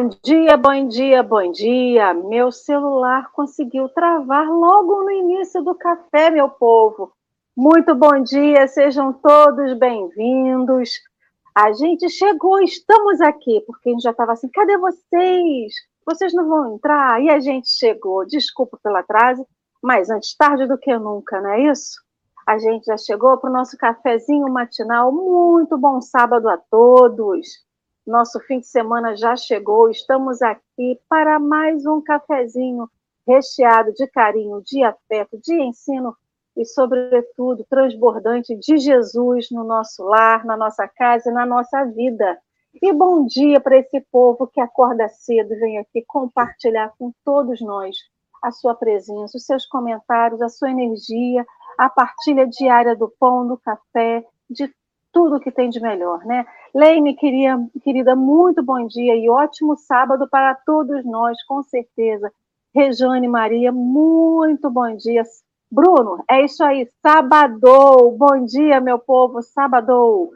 Bom dia, bom dia, bom dia. Meu celular conseguiu travar logo no início do café, meu povo. Muito bom dia, sejam todos bem-vindos. A gente chegou, estamos aqui, porque a gente já estava assim: cadê vocês? Vocês não vão entrar? E a gente chegou. Desculpa pelo atraso, mas antes tarde do que nunca, não é isso? A gente já chegou para o nosso cafezinho matinal. Muito bom sábado a todos. Nosso fim de semana já chegou. Estamos aqui para mais um cafezinho recheado de carinho, de afeto, de ensino e, sobretudo, transbordante de Jesus no nosso lar, na nossa casa e na nossa vida. E bom dia para esse povo que acorda cedo e vem aqui compartilhar com todos nós a sua presença, os seus comentários, a sua energia, a partilha diária do pão, do café, de tudo que tem de melhor, né? Leime, queria, querida, muito bom dia e ótimo sábado para todos nós, com certeza. Rejane Maria, muito bom dia. Bruno, é isso aí, sábado. Bom dia, meu povo, sábado.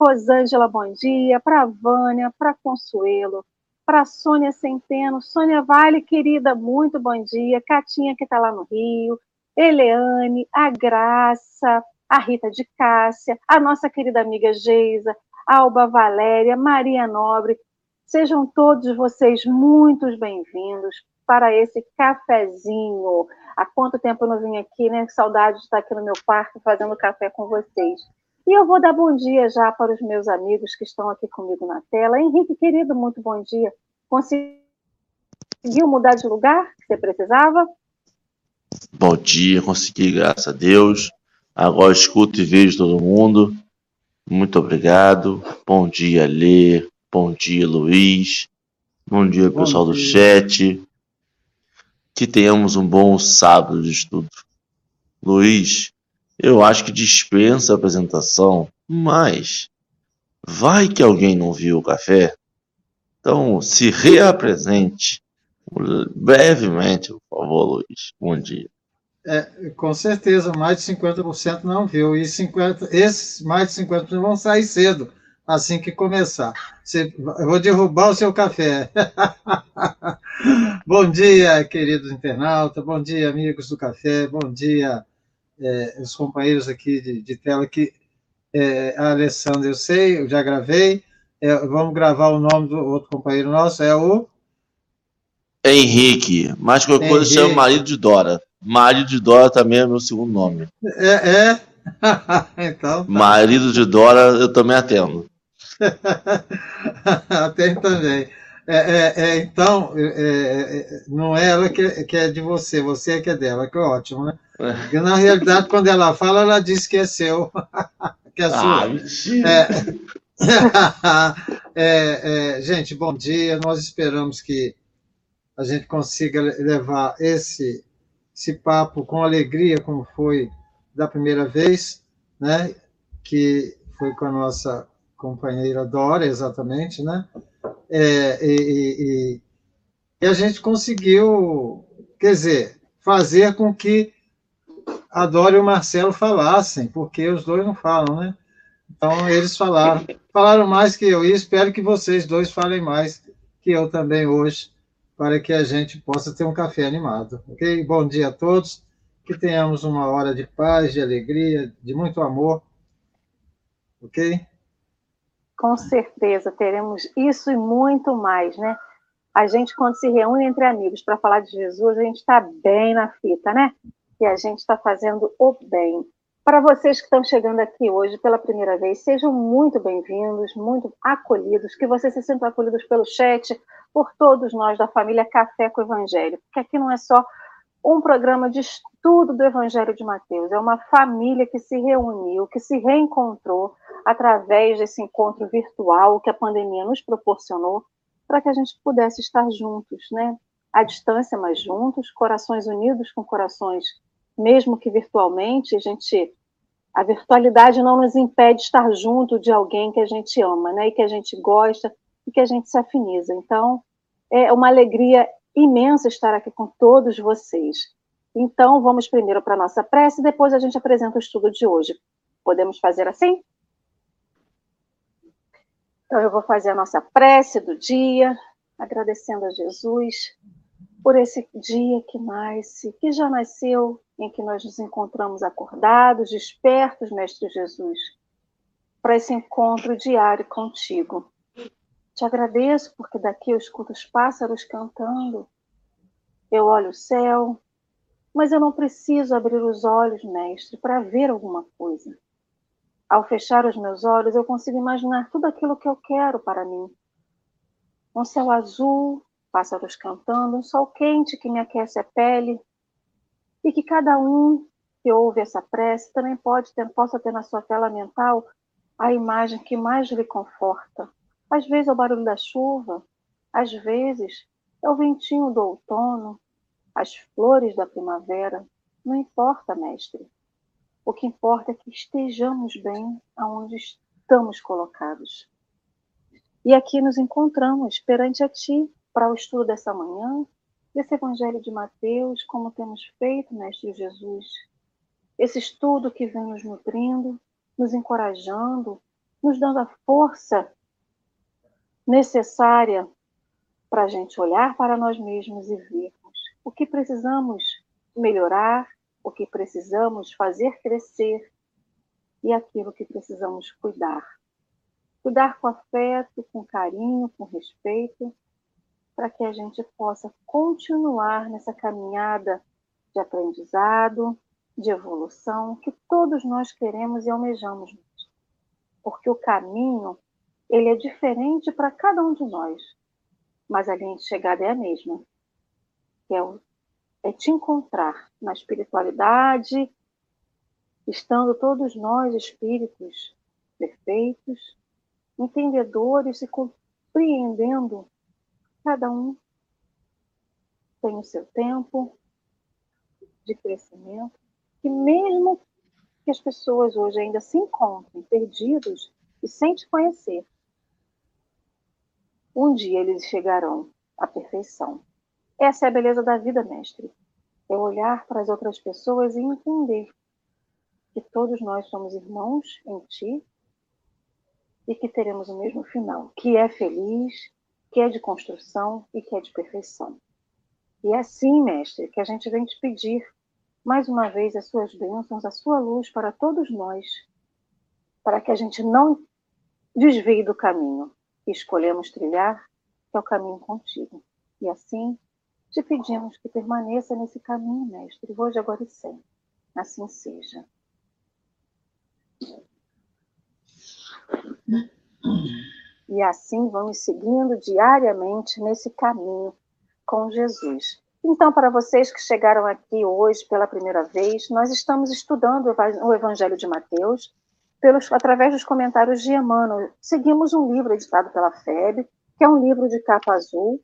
Rosângela, bom dia. Para Vânia, para Consuelo, para Sônia Centeno. Sônia Vale, querida, muito bom dia. Catinha, que está lá no Rio. Eleane, a Graça, a Rita de Cássia, a nossa querida amiga Geisa, Alba Valéria, Maria Nobre. Sejam todos vocês muito bem-vindos para esse cafezinho. Há quanto tempo eu não vim aqui, né? Saudade de estar aqui no meu quarto fazendo café com vocês. E eu vou dar bom dia já para os meus amigos que estão aqui comigo na tela. Henrique, querido, muito bom dia. Conseguiu mudar de lugar que você precisava? Bom dia, consegui, graças a Deus. Agora escuto e vejo todo mundo. Muito obrigado. Bom dia, Lê. Bom dia, Luiz. Bom dia, bom pessoal dia. do chat. Que tenhamos um bom sábado de estudo. Luiz, eu acho que dispensa a apresentação, mas vai que alguém não viu o café? Então, se reapresente brevemente, por favor, Luiz. Bom dia. É, com certeza, mais de 50% não viu. E 50, esses mais de 50% vão sair cedo, assim que começar. Você, eu vou derrubar o seu café. bom dia, queridos internautas. Bom dia, amigos do café. Bom dia, é, os companheiros aqui de, de tela que é, a Alessandra, eu sei, eu já gravei. É, vamos gravar o nome do outro companheiro nosso, é o Henrique, mas qualquer Henrique. coisa chama marido de Dora. Marido de Dora também é meu segundo nome. É, é? então. Tá. Marido de Dora eu também atendo. atendo também. É, é, é então, é, é, não é ela que, que, é de você, você é que é dela, que é ótimo, né? Porque na realidade, quando ela fala, ela diz que é seu, que é ah, sua. gente, bom dia. Nós esperamos que a gente consiga levar esse, esse papo com alegria, como foi da primeira vez, né? que foi com a nossa companheira Dora, exatamente, né? É, e, e, e, a gente conseguiu, quer dizer, fazer com que a Dora e o Marcelo falassem, porque os dois não falam, né? Então, eles falaram. Falaram mais que eu, e espero que vocês dois falem mais que eu também hoje, para que a gente possa ter um café animado. Ok? Bom dia a todos. Que tenhamos uma hora de paz, de alegria, de muito amor. Ok? Com certeza, teremos isso e muito mais, né? A gente, quando se reúne entre amigos para falar de Jesus, a gente está bem na fita, né? E a gente está fazendo o bem. Para vocês que estão chegando aqui hoje pela primeira vez, sejam muito bem-vindos, muito acolhidos, que vocês se sintam acolhidos pelo chat, por todos nós da família Café com o Evangelho, porque aqui não é só um programa de estudo do Evangelho de Mateus, é uma família que se reuniu, que se reencontrou através desse encontro virtual que a pandemia nos proporcionou, para que a gente pudesse estar juntos, né? À distância, mas juntos, corações unidos com corações mesmo que virtualmente, a gente a virtualidade não nos impede de estar junto de alguém que a gente ama, né? E que a gente gosta e que a gente se afiniza. Então, é uma alegria imensa estar aqui com todos vocês. Então, vamos primeiro para a nossa prece, depois a gente apresenta o estudo de hoje. Podemos fazer assim? Então, eu vou fazer a nossa prece do dia, agradecendo a Jesus por esse dia que nasce, que já nasceu, em que nós nos encontramos acordados, despertos, Mestre Jesus, para esse encontro diário contigo. Te agradeço porque daqui eu escuto os pássaros cantando, eu olho o céu, mas eu não preciso abrir os olhos, Mestre, para ver alguma coisa. Ao fechar os meus olhos, eu consigo imaginar tudo aquilo que eu quero para mim. Um céu azul, pássaros cantando, um sol quente que me aquece a pele, e que cada um que ouve essa prece também pode ter, possa ter na sua tela mental a imagem que mais lhe conforta. Às vezes é o barulho da chuva, às vezes é o ventinho do outono, as flores da primavera. Não importa, mestre. O que importa é que estejamos bem aonde estamos colocados. E aqui nos encontramos perante a Ti para o estudo dessa manhã, desse Evangelho de Mateus, como temos feito, Mestre Jesus. Esse estudo que vem nos nutrindo, nos encorajando, nos dando a força necessária para a gente olhar para nós mesmos e vermos o que precisamos melhorar, o que precisamos fazer crescer e aquilo que precisamos cuidar. Cuidar com afeto, com carinho, com respeito, para que a gente possa continuar nessa caminhada de aprendizado, de evolução que todos nós queremos e almejamos. Porque o caminho, ele é diferente para cada um de nós, mas a linha de chegada é a mesma, que é, o, é te encontrar na espiritualidade, estando todos nós espíritos perfeitos, entendedores e compreendendo cada um tem o seu tempo de crescimento que mesmo que as pessoas hoje ainda se encontrem perdidos e sem te conhecer, um dia eles chegarão à perfeição. Essa é a beleza da vida, mestre. É olhar para as outras pessoas e entender que todos nós somos irmãos em ti e que teremos o mesmo final, que é feliz, que é de construção e que é de perfeição. E é assim, mestre, que a gente vem te pedir mais uma vez as suas bênçãos, a sua luz para todos nós, para que a gente não desvie do caminho que escolhemos trilhar, é o caminho contigo. E assim, te pedimos que permaneça nesse caminho, Mestre, hoje, agora e sempre. Assim seja. E assim vamos seguindo diariamente nesse caminho com Jesus. Então, para vocês que chegaram aqui hoje pela primeira vez, nós estamos estudando o Evangelho de Mateus pelos, através dos comentários de Emmanuel. Seguimos um livro editado pela FEB, que é um livro de capa azul.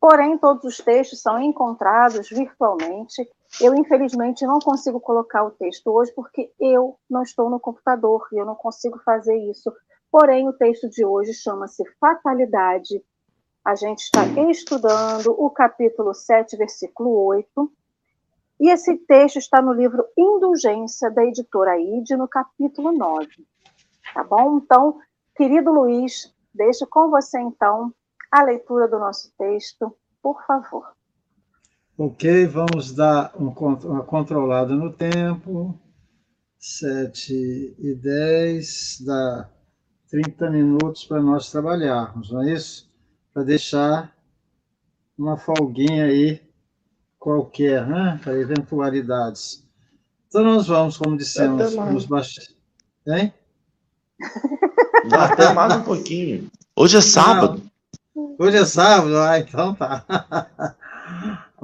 Porém, todos os textos são encontrados virtualmente. Eu, infelizmente, não consigo colocar o texto hoje porque eu não estou no computador e eu não consigo fazer isso. Porém, o texto de hoje chama-se Fatalidade a gente está estudando o capítulo 7, versículo 8. E esse texto está no livro Indulgência, da editora ID, no capítulo 9. Tá bom? Então, querido Luiz, deixo com você, então, a leitura do nosso texto, por favor. Ok, vamos dar um, uma controlada no tempo. 7 e 10, dá 30 minutos para nós trabalharmos, não é isso? para deixar uma folguinha aí qualquer, né? Para eventualidades. Então nós vamos, como dissemos, nos baixos. Hein? Dá até mais um pouquinho. Hoje é sábado. Não, hoje é sábado, ah, então tá.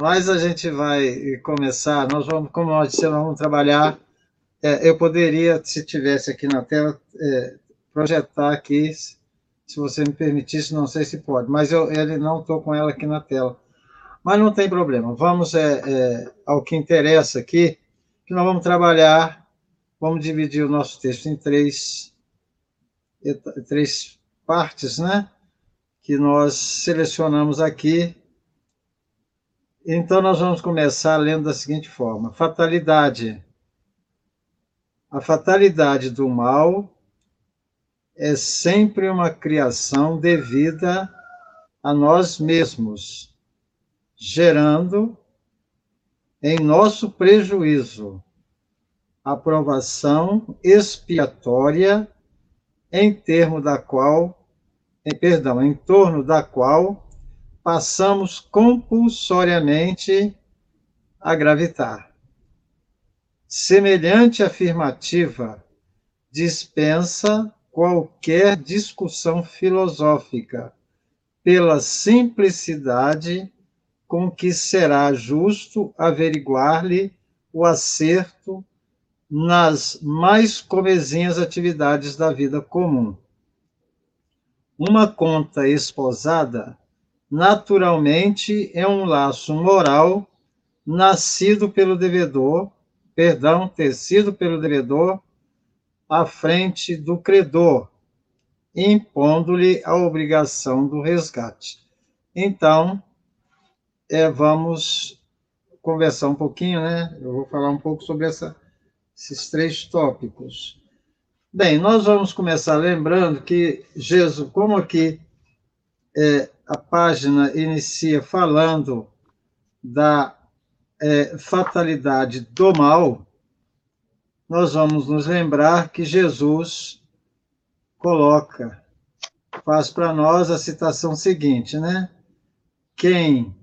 Mas a gente vai começar, nós vamos, como nós dissemos, vamos trabalhar. É, eu poderia, se tivesse aqui na tela, é, projetar aqui se você me permitisse, não sei se pode, mas eu ele não estou com ela aqui na tela. Mas não tem problema, vamos é, é, ao que interessa aqui, que nós vamos trabalhar, vamos dividir o nosso texto em três, três partes, né? Que nós selecionamos aqui. Então, nós vamos começar lendo da seguinte forma: Fatalidade. A fatalidade do mal é sempre uma criação devida a nós mesmos, gerando em nosso prejuízo a provação expiatória em termo da qual, em, perdão, em torno da qual passamos compulsoriamente a gravitar. Semelhante afirmativa dispensa qualquer discussão filosófica, pela simplicidade com que será justo averiguar-lhe o acerto nas mais comezinhas atividades da vida comum. Uma conta esposada, naturalmente, é um laço moral nascido pelo devedor, perdão, tecido pelo devedor à frente do credor, impondo-lhe a obrigação do resgate. Então, é, vamos conversar um pouquinho, né? Eu vou falar um pouco sobre essa, esses três tópicos. Bem, nós vamos começar lembrando que Jesus, como aqui é, a página inicia falando da é, fatalidade do mal, nós vamos nos lembrar que Jesus coloca, faz para nós a citação seguinte, né? Quem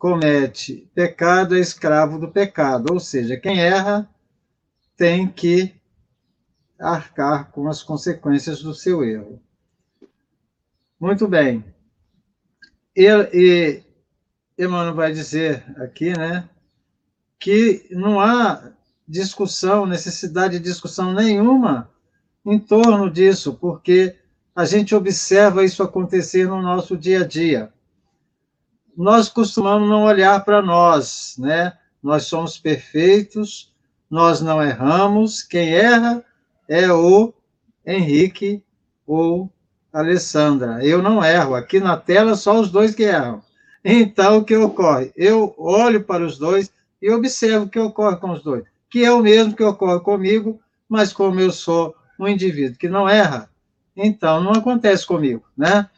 comete pecado é escravo do pecado, ou seja, quem erra tem que arcar com as consequências do seu erro. Muito bem. E, e Emmanuel vai dizer aqui, né, que não há discussão, necessidade de discussão nenhuma em torno disso, porque a gente observa isso acontecer no nosso dia a dia. Nós costumamos não olhar para nós, né? Nós somos perfeitos, nós não erramos, quem erra é o Henrique ou Alessandra. Eu não erro, aqui na tela só os dois que erram. Então, o que ocorre? Eu olho para os dois e observo o que ocorre com os dois que é o mesmo que ocorre comigo, mas como eu sou um indivíduo que não erra, então não acontece comigo, né?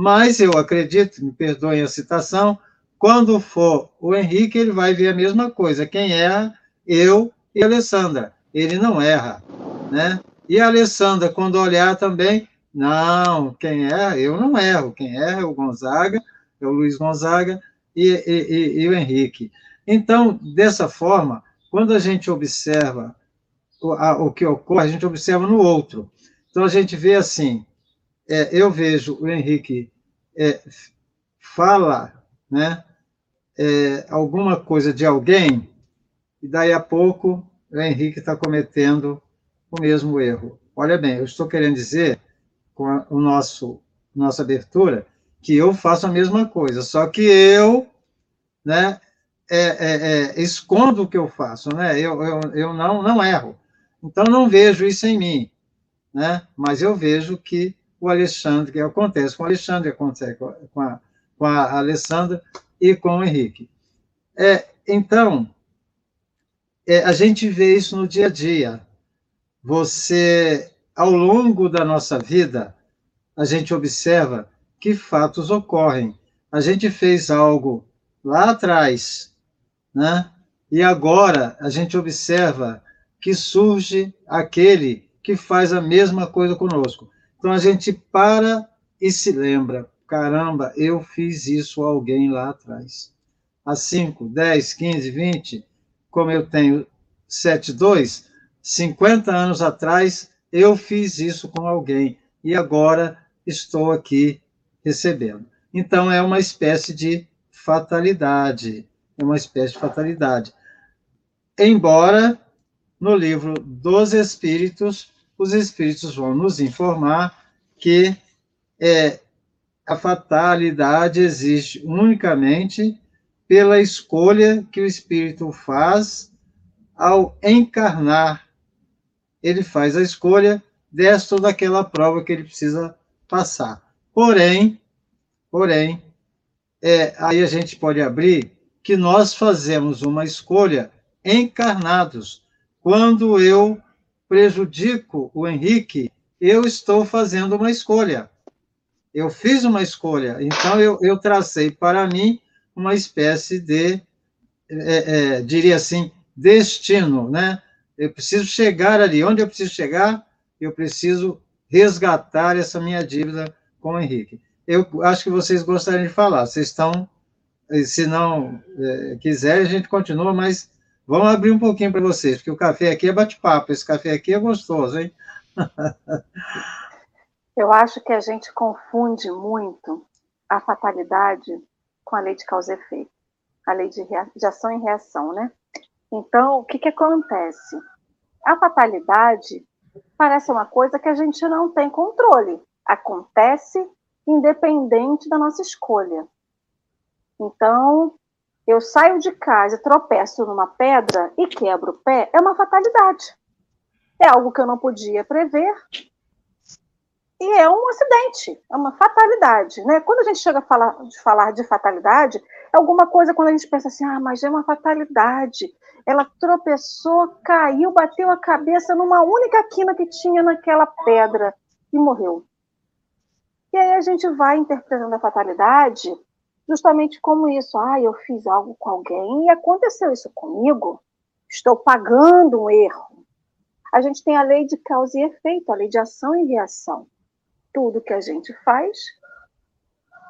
Mas eu acredito, me perdoem a citação, quando for o Henrique, ele vai ver a mesma coisa. Quem erra, eu e a Alessandra. Ele não erra, né? E a Alessandra, quando olhar também, não, quem erra, eu não erro. Quem erra é o Gonzaga, é o Luiz Gonzaga e, e, e, e o Henrique. Então, dessa forma, quando a gente observa o, a, o que ocorre, a gente observa no outro. Então, a gente vê assim, é, eu vejo o Henrique é, fala né, é, alguma coisa de alguém, e daí a pouco o Henrique está cometendo o mesmo erro. Olha bem, eu estou querendo dizer, com a o nosso nossa abertura, que eu faço a mesma coisa, só que eu né, é, é, é, escondo o que eu faço, né? Eu, eu, eu não, não erro. Então, não vejo isso em mim, né? Mas eu vejo que o Alexandre, que acontece com o Alexandre, acontece com a, com a Alessandra e com o Henrique. É, então, é, a gente vê isso no dia a dia. Você, ao longo da nossa vida, a gente observa que fatos ocorrem. A gente fez algo lá atrás né? E agora a gente observa que surge aquele que faz a mesma coisa conosco. Então a gente para e se lembra: caramba, eu fiz isso a alguém lá atrás. Há 5, 10, 15, 20, como eu tenho 7,2, 50 anos atrás eu fiz isso com alguém e agora estou aqui recebendo. Então é uma espécie de fatalidade é uma espécie de fatalidade. Embora no livro dos Espíritos, os Espíritos vão nos informar que é, a fatalidade existe unicamente pela escolha que o Espírito faz ao encarnar. Ele faz a escolha desta ou daquela prova que ele precisa passar. Porém, porém, é, aí a gente pode abrir que nós fazemos uma escolha encarnados. Quando eu prejudico o Henrique, eu estou fazendo uma escolha. Eu fiz uma escolha, então eu, eu tracei para mim uma espécie de, é, é, diria assim, destino, né? Eu preciso chegar ali. Onde eu preciso chegar? Eu preciso resgatar essa minha dívida com o Henrique. Eu acho que vocês gostariam de falar. Vocês estão, se não é, quiserem, a gente continua, mas vamos abrir um pouquinho para vocês, porque o café aqui é bate-papo. Esse café aqui é gostoso, hein? Eu acho que a gente confunde muito a fatalidade com a lei de causa e efeito, a lei de, de ação e reação, né? Então, o que, que acontece? A fatalidade parece uma coisa que a gente não tem controle. Acontece independente da nossa escolha. Então, eu saio de casa tropeço numa pedra e quebro o pé, é uma fatalidade. É algo que eu não podia prever, e é um acidente, é uma fatalidade, né? Quando a gente chega a falar de, falar de fatalidade, é alguma coisa quando a gente pensa assim, ah, mas é uma fatalidade. Ela tropeçou, caiu, bateu a cabeça numa única quina que tinha naquela pedra e morreu. E aí a gente vai interpretando a fatalidade justamente como isso. Ah, eu fiz algo com alguém e aconteceu isso comigo. Estou pagando um erro. A gente tem a lei de causa e efeito, a lei de ação e reação tudo que a gente faz,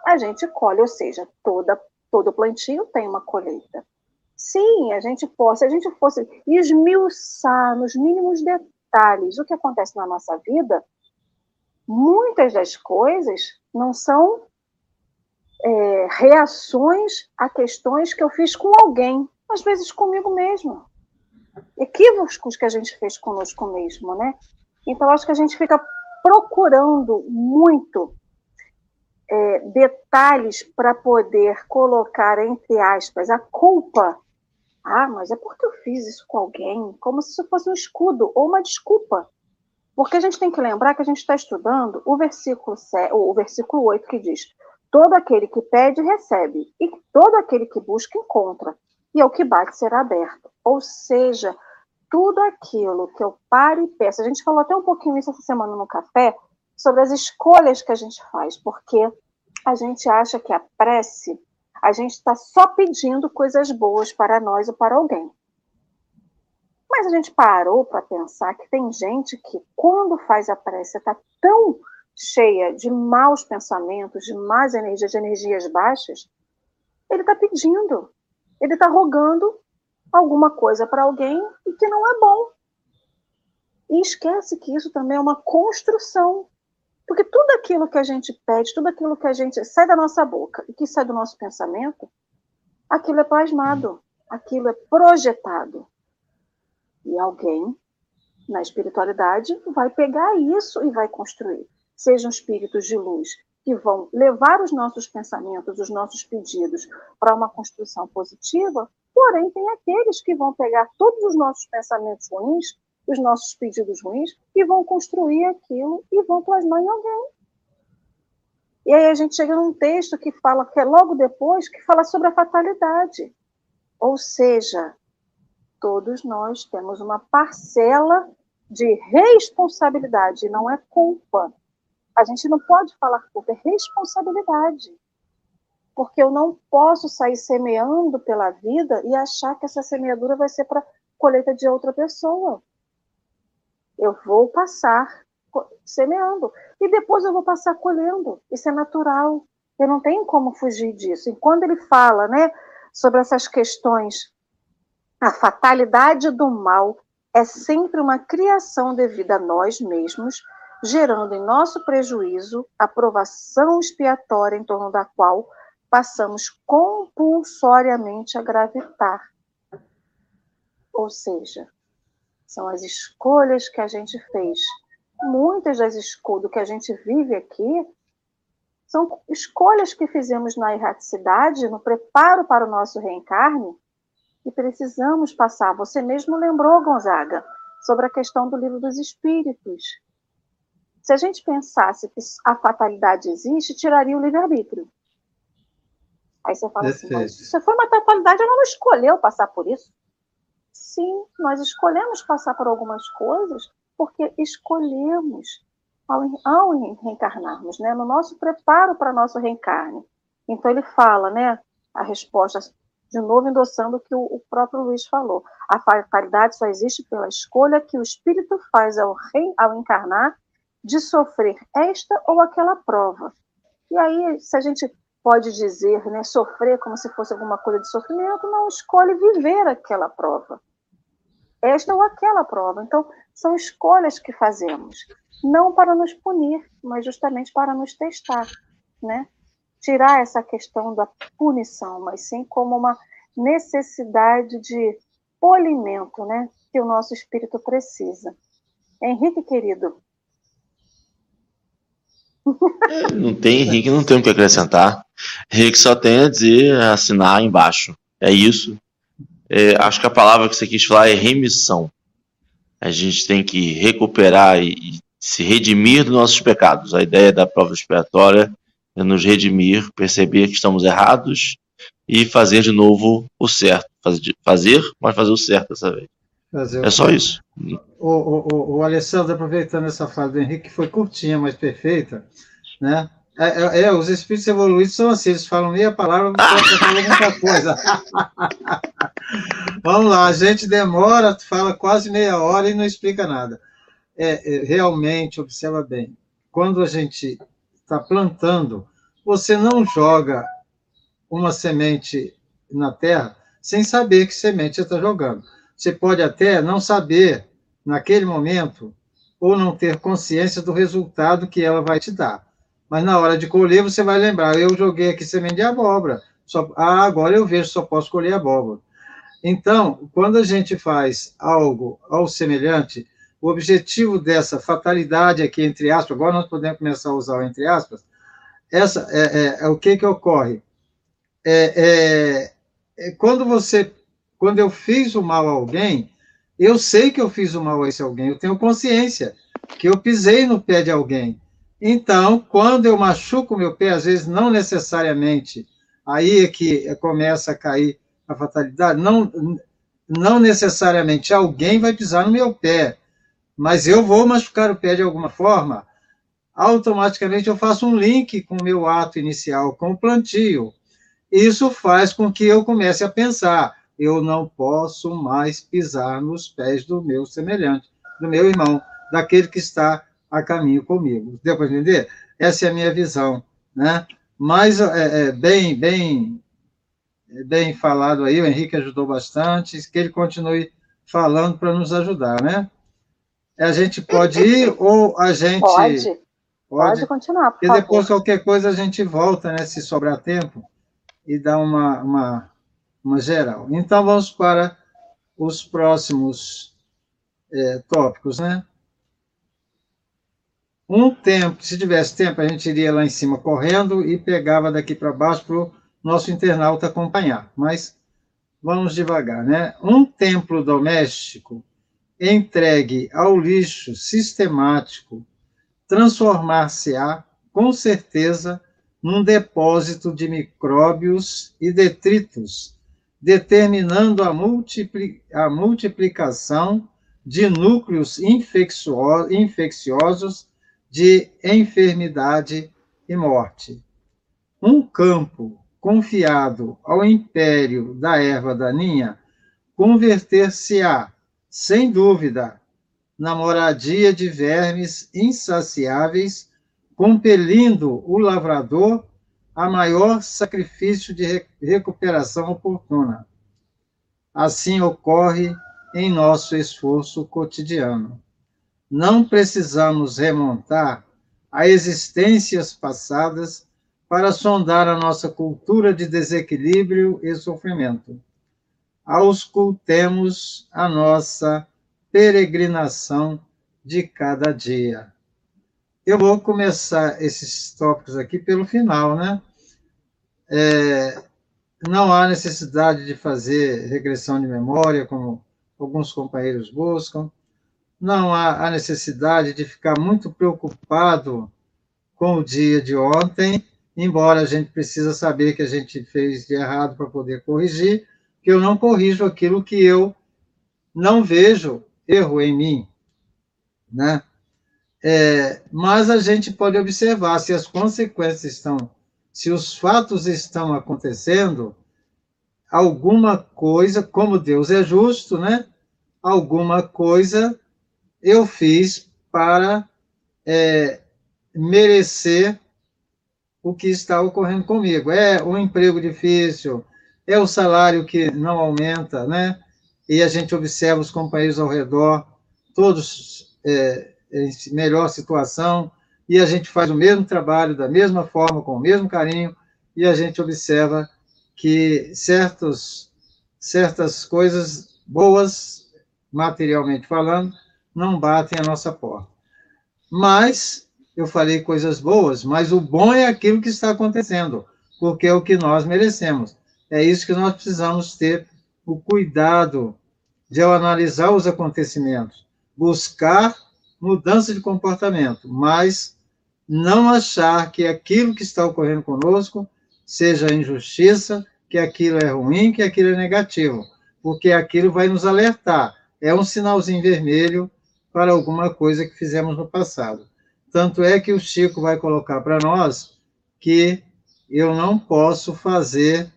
a gente colhe, ou seja, toda, todo plantio tem uma colheita. Sim, a gente pode, se a gente fosse esmiuçar nos mínimos detalhes o que acontece na nossa vida, muitas das coisas não são é, reações a questões que eu fiz com alguém, às vezes comigo mesmo. Equívocos que a gente fez conosco mesmo, né? Então, acho que a gente fica procurando muito é, detalhes para poder colocar, entre aspas, a culpa. Ah, mas é porque eu fiz isso com alguém, como se isso fosse um escudo ou uma desculpa. Porque a gente tem que lembrar que a gente está estudando o versículo, o versículo 8 que diz: Todo aquele que pede, recebe, e todo aquele que busca, encontra, e ao que bate será aberto. Ou seja, tudo aquilo que eu paro e peço. A gente falou até um pouquinho isso essa semana no café, sobre as escolhas que a gente faz, porque a gente acha que a prece, a gente está só pedindo coisas boas para nós ou para alguém. Mas a gente parou para pensar que tem gente que, quando faz a prece, está tão cheia de maus pensamentos, de más energias, de energias baixas, ele está pedindo, ele está rogando alguma coisa para alguém e que não é bom. E esquece que isso também é uma construção. Porque tudo aquilo que a gente pede, tudo aquilo que a gente sai da nossa boca e que sai do nosso pensamento, aquilo é plasmado, aquilo é projetado. E alguém, na espiritualidade, vai pegar isso e vai construir. Sejam espíritos de luz que vão levar os nossos pensamentos, os nossos pedidos para uma construção positiva, Porém, tem aqueles que vão pegar todos os nossos pensamentos ruins, os nossos pedidos ruins, e vão construir aquilo e vão plasmar em alguém. E aí a gente chega num texto que fala, que é logo depois, que fala sobre a fatalidade. Ou seja, todos nós temos uma parcela de responsabilidade, não é culpa. A gente não pode falar culpa, é responsabilidade porque eu não posso sair semeando pela vida e achar que essa semeadura vai ser para colheita de outra pessoa. Eu vou passar semeando e depois eu vou passar colhendo. Isso é natural. Eu não tenho como fugir disso. E quando ele fala, né, sobre essas questões, a fatalidade do mal é sempre uma criação devida a nós mesmos, gerando em nosso prejuízo a provação expiatória em torno da qual passamos compulsoriamente a gravitar. Ou seja, são as escolhas que a gente fez. Muitas das escolhas do que a gente vive aqui são escolhas que fizemos na erraticidade, no preparo para o nosso reencarne, e precisamos passar. Você mesmo lembrou, Gonzaga, sobre a questão do livro dos espíritos. Se a gente pensasse que a fatalidade existe, tiraria o livre-arbítrio. Aí você fala Perfeito. assim, mas se foi uma totalidade, ela não escolheu passar por isso. Sim, nós escolhemos passar por algumas coisas porque escolhemos. ao, ao reencarnarmos, né? no nosso preparo para nosso reencarne. Então ele fala, né, a resposta, de novo endossando o que o, o próprio Luiz falou. A fatalidade só existe pela escolha que o espírito faz ao, re, ao encarnar de sofrer esta ou aquela prova. E aí, se a gente pode dizer, né, sofrer como se fosse alguma coisa de sofrimento, não escolhe viver aquela prova. Esta ou aquela prova. Então, são escolhas que fazemos, não para nos punir, mas justamente para nos testar, né? Tirar essa questão da punição, mas sim como uma necessidade de polimento, né, que o nosso espírito precisa. Henrique querido, não tem Henrique, não tem o que acrescentar. Henrique só tem a dizer, assinar embaixo. É isso. É, acho que a palavra que você quis falar é remissão. A gente tem que recuperar e, e se redimir dos nossos pecados. A ideia da prova expiatória é nos redimir, perceber que estamos errados e fazer de novo o certo. Fazer, mas fazer o certo dessa vez. Fazer é só isso. O, o, o, Alessandro, aproveitando essa fala do Henrique, que foi curtinha, mas perfeita, né? É, é, é, os espíritos evoluídos são assim, eles falam meia palavra, você fala muita coisa. Vamos lá, a gente demora, fala quase meia hora e não explica nada. É, é realmente, observa bem, quando a gente está plantando, você não joga uma semente na terra sem saber que semente você está jogando. Você pode até não saber, naquele momento, ou não ter consciência do resultado que ela vai te dar. Mas na hora de colher, você vai lembrar: eu joguei aqui semente de abóbora. Só, ah, agora eu vejo, só posso colher abóbora. Então, quando a gente faz algo ao semelhante, o objetivo dessa fatalidade aqui, entre aspas, agora nós podemos começar a usar o entre aspas, essa é, é, é o que que ocorre? É, é, é quando você quando eu fiz o mal a alguém, eu sei que eu fiz o mal a esse alguém, eu tenho consciência que eu pisei no pé de alguém. Então, quando eu machuco meu pé, às vezes não necessariamente, aí é que começa a cair a fatalidade, não, não necessariamente alguém vai pisar no meu pé, mas eu vou machucar o pé de alguma forma, automaticamente eu faço um link com o meu ato inicial, com o plantio. Isso faz com que eu comece a pensar, eu não posso mais pisar nos pés do meu semelhante, do meu irmão, daquele que está a caminho comigo. Deu para entender? Essa é a minha visão, né? Mas é, é bem, bem, bem falado aí. O Henrique ajudou bastante. Que ele continue falando para nos ajudar, né? A gente pode ir ou a gente pode, pode, pode continuar. Por e depois qualquer coisa a gente volta, né? Se sobrar tempo e dá uma, uma uma geral. Então, vamos para os próximos é, tópicos, né? Um tempo, se tivesse tempo, a gente iria lá em cima correndo e pegava daqui para baixo para o nosso internauta acompanhar, mas vamos devagar, né? Um templo doméstico entregue ao lixo sistemático transformar-se-á, com certeza, num depósito de micróbios e detritos determinando a, multipli a multiplicação de núcleos infecciosos de enfermidade e morte. Um campo confiado ao império da erva daninha converter-se-á, sem dúvida, na moradia de vermes insaciáveis, compelindo o lavrador a maior sacrifício de recuperação oportuna. Assim ocorre em nosso esforço cotidiano. Não precisamos remontar a existências passadas para sondar a nossa cultura de desequilíbrio e sofrimento. Auscultemos a nossa peregrinação de cada dia. Eu vou começar esses tópicos aqui pelo final, né? É, não há necessidade de fazer regressão de memória, como alguns companheiros buscam. Não há a necessidade de ficar muito preocupado com o dia de ontem, embora a gente precisa saber que a gente fez de errado para poder corrigir, que eu não corrijo aquilo que eu não vejo erro em mim, né? É, mas a gente pode observar se as consequências estão, se os fatos estão acontecendo, alguma coisa, como Deus é justo, né? Alguma coisa eu fiz para é, merecer o que está ocorrendo comigo. É um emprego difícil, é o salário que não aumenta, né? E a gente observa os companheiros ao redor, todos é, em melhor situação, e a gente faz o mesmo trabalho da mesma forma, com o mesmo carinho, e a gente observa que certos, certas coisas boas, materialmente falando, não batem a nossa porta. Mas, eu falei coisas boas, mas o bom é aquilo que está acontecendo, porque é o que nós merecemos. É isso que nós precisamos ter o cuidado de, ao analisar os acontecimentos, buscar mudança de comportamento, mas não achar que aquilo que está ocorrendo conosco seja injustiça, que aquilo é ruim, que aquilo é negativo, porque aquilo vai nos alertar. É um sinalzinho vermelho para alguma coisa que fizemos no passado. Tanto é que o Chico vai colocar para nós que eu não posso fazer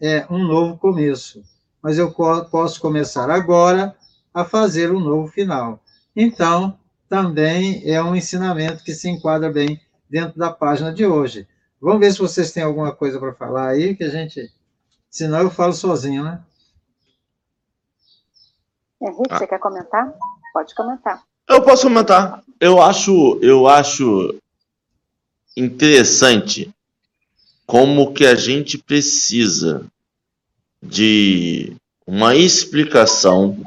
é, um novo começo, mas eu posso começar agora a fazer um novo final. Então, também é um ensinamento que se enquadra bem dentro da página de hoje. Vamos ver se vocês têm alguma coisa para falar aí, que a gente. Senão eu falo sozinho, né? Henrique, ah. você quer comentar? Pode comentar. Eu posso comentar. Eu acho, eu acho interessante como que a gente precisa de uma explicação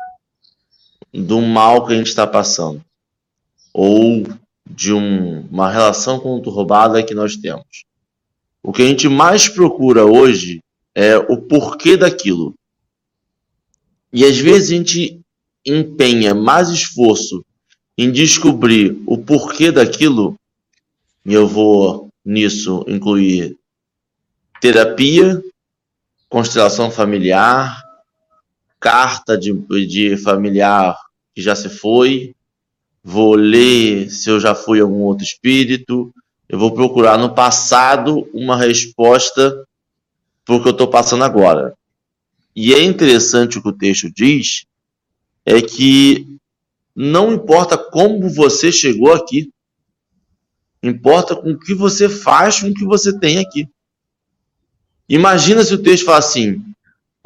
do mal que a gente está passando ou de um, uma relação conturbada que nós temos. O que a gente mais procura hoje é o porquê daquilo. E às vezes a gente empenha mais esforço em descobrir o porquê daquilo, e eu vou nisso incluir terapia, constelação familiar, carta de, de familiar que já se foi, vou ler se eu já fui algum outro espírito, eu vou procurar no passado uma resposta para o que eu estou passando agora. E é interessante o que o texto diz, é que não importa como você chegou aqui, importa com o que você faz com o que você tem aqui. Imagina se o texto fala assim: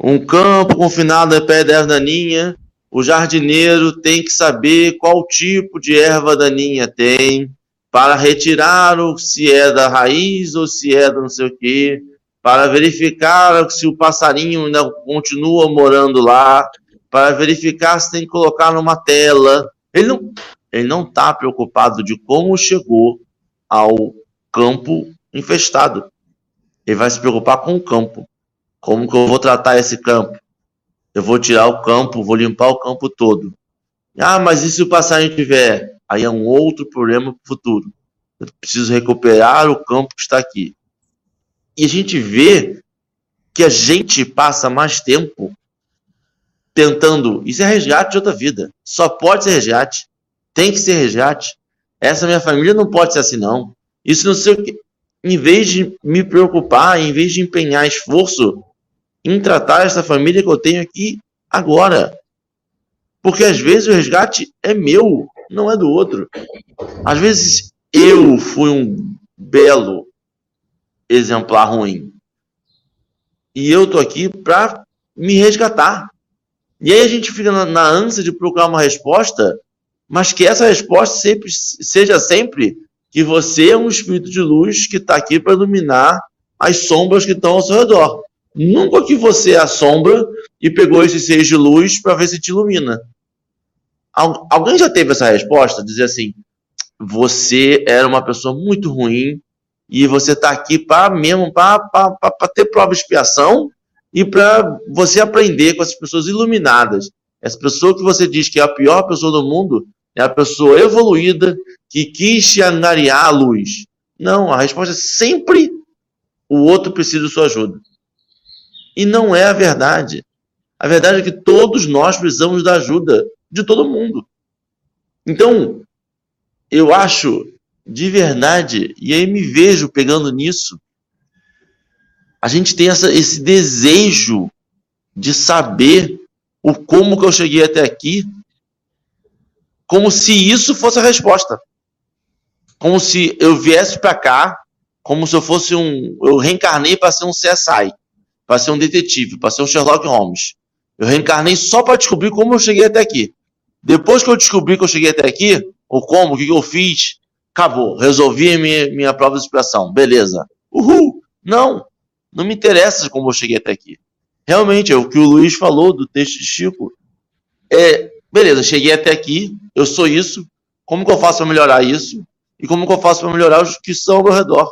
um campo confinado a pé erva daninha, o jardineiro tem que saber qual tipo de erva daninha tem, para retirar o, se é da raiz ou se é do não sei o quê, para verificar se o passarinho ainda continua morando lá, para verificar se tem que colocar numa tela. Ele não ele não está preocupado de como chegou ao campo infestado. Ele vai se preocupar com o campo. Como que eu vou tratar esse campo? Eu vou tirar o campo, vou limpar o campo todo. Ah, mas e se o passarinho tiver? Aí é um outro problema para o futuro. Eu preciso recuperar o campo que está aqui. E a gente vê que a gente passa mais tempo tentando. Isso é resgate de outra vida. Só pode ser resgate. Tem que ser resgate. Essa minha família não pode ser assim, não. Isso não sei o que. Em vez de me preocupar, em vez de empenhar esforço em tratar essa família que eu tenho aqui agora. Porque às vezes o resgate é meu, não é do outro. Às vezes eu fui um belo exemplar ruim. E eu tô aqui para me resgatar. E aí a gente fica na, na, ânsia de procurar uma resposta, mas que essa resposta sempre, seja sempre que você é um espírito de luz que está aqui para iluminar as sombras que estão ao seu redor. Nunca que você é a sombra e pegou esse ser de luz para ver se te ilumina. Alguém já teve essa resposta? Dizer assim, você era uma pessoa muito ruim e você está aqui para mesmo para ter prova de expiação e para você aprender com essas pessoas iluminadas. Essa pessoa que você diz que é a pior pessoa do mundo é a pessoa evoluída que quis te angariar a luz. Não, a resposta é sempre o outro precisa de sua ajuda. E não é a verdade. A verdade é que todos nós precisamos da ajuda de todo mundo. Então, eu acho de verdade, e aí me vejo pegando nisso, a gente tem essa, esse desejo de saber o como que eu cheguei até aqui, como se isso fosse a resposta. Como se eu viesse para cá, como se eu fosse um. Eu reencarnei para ser um CSI, para ser um detetive, para ser um Sherlock Holmes. Eu reencarnei só para descobrir como eu cheguei até aqui. Depois que eu descobri que eu cheguei até aqui, ou como, o que, eu fiz, acabou. Resolvi minha, minha prova de expiação. Beleza. Uhul! Não! Não me interessa como eu cheguei até aqui. Realmente, é o que o Luiz falou do texto de Chico. É, beleza, cheguei até aqui, eu sou isso. Como que eu faço para melhorar isso? E como que eu faço para melhorar os que estão ao meu redor?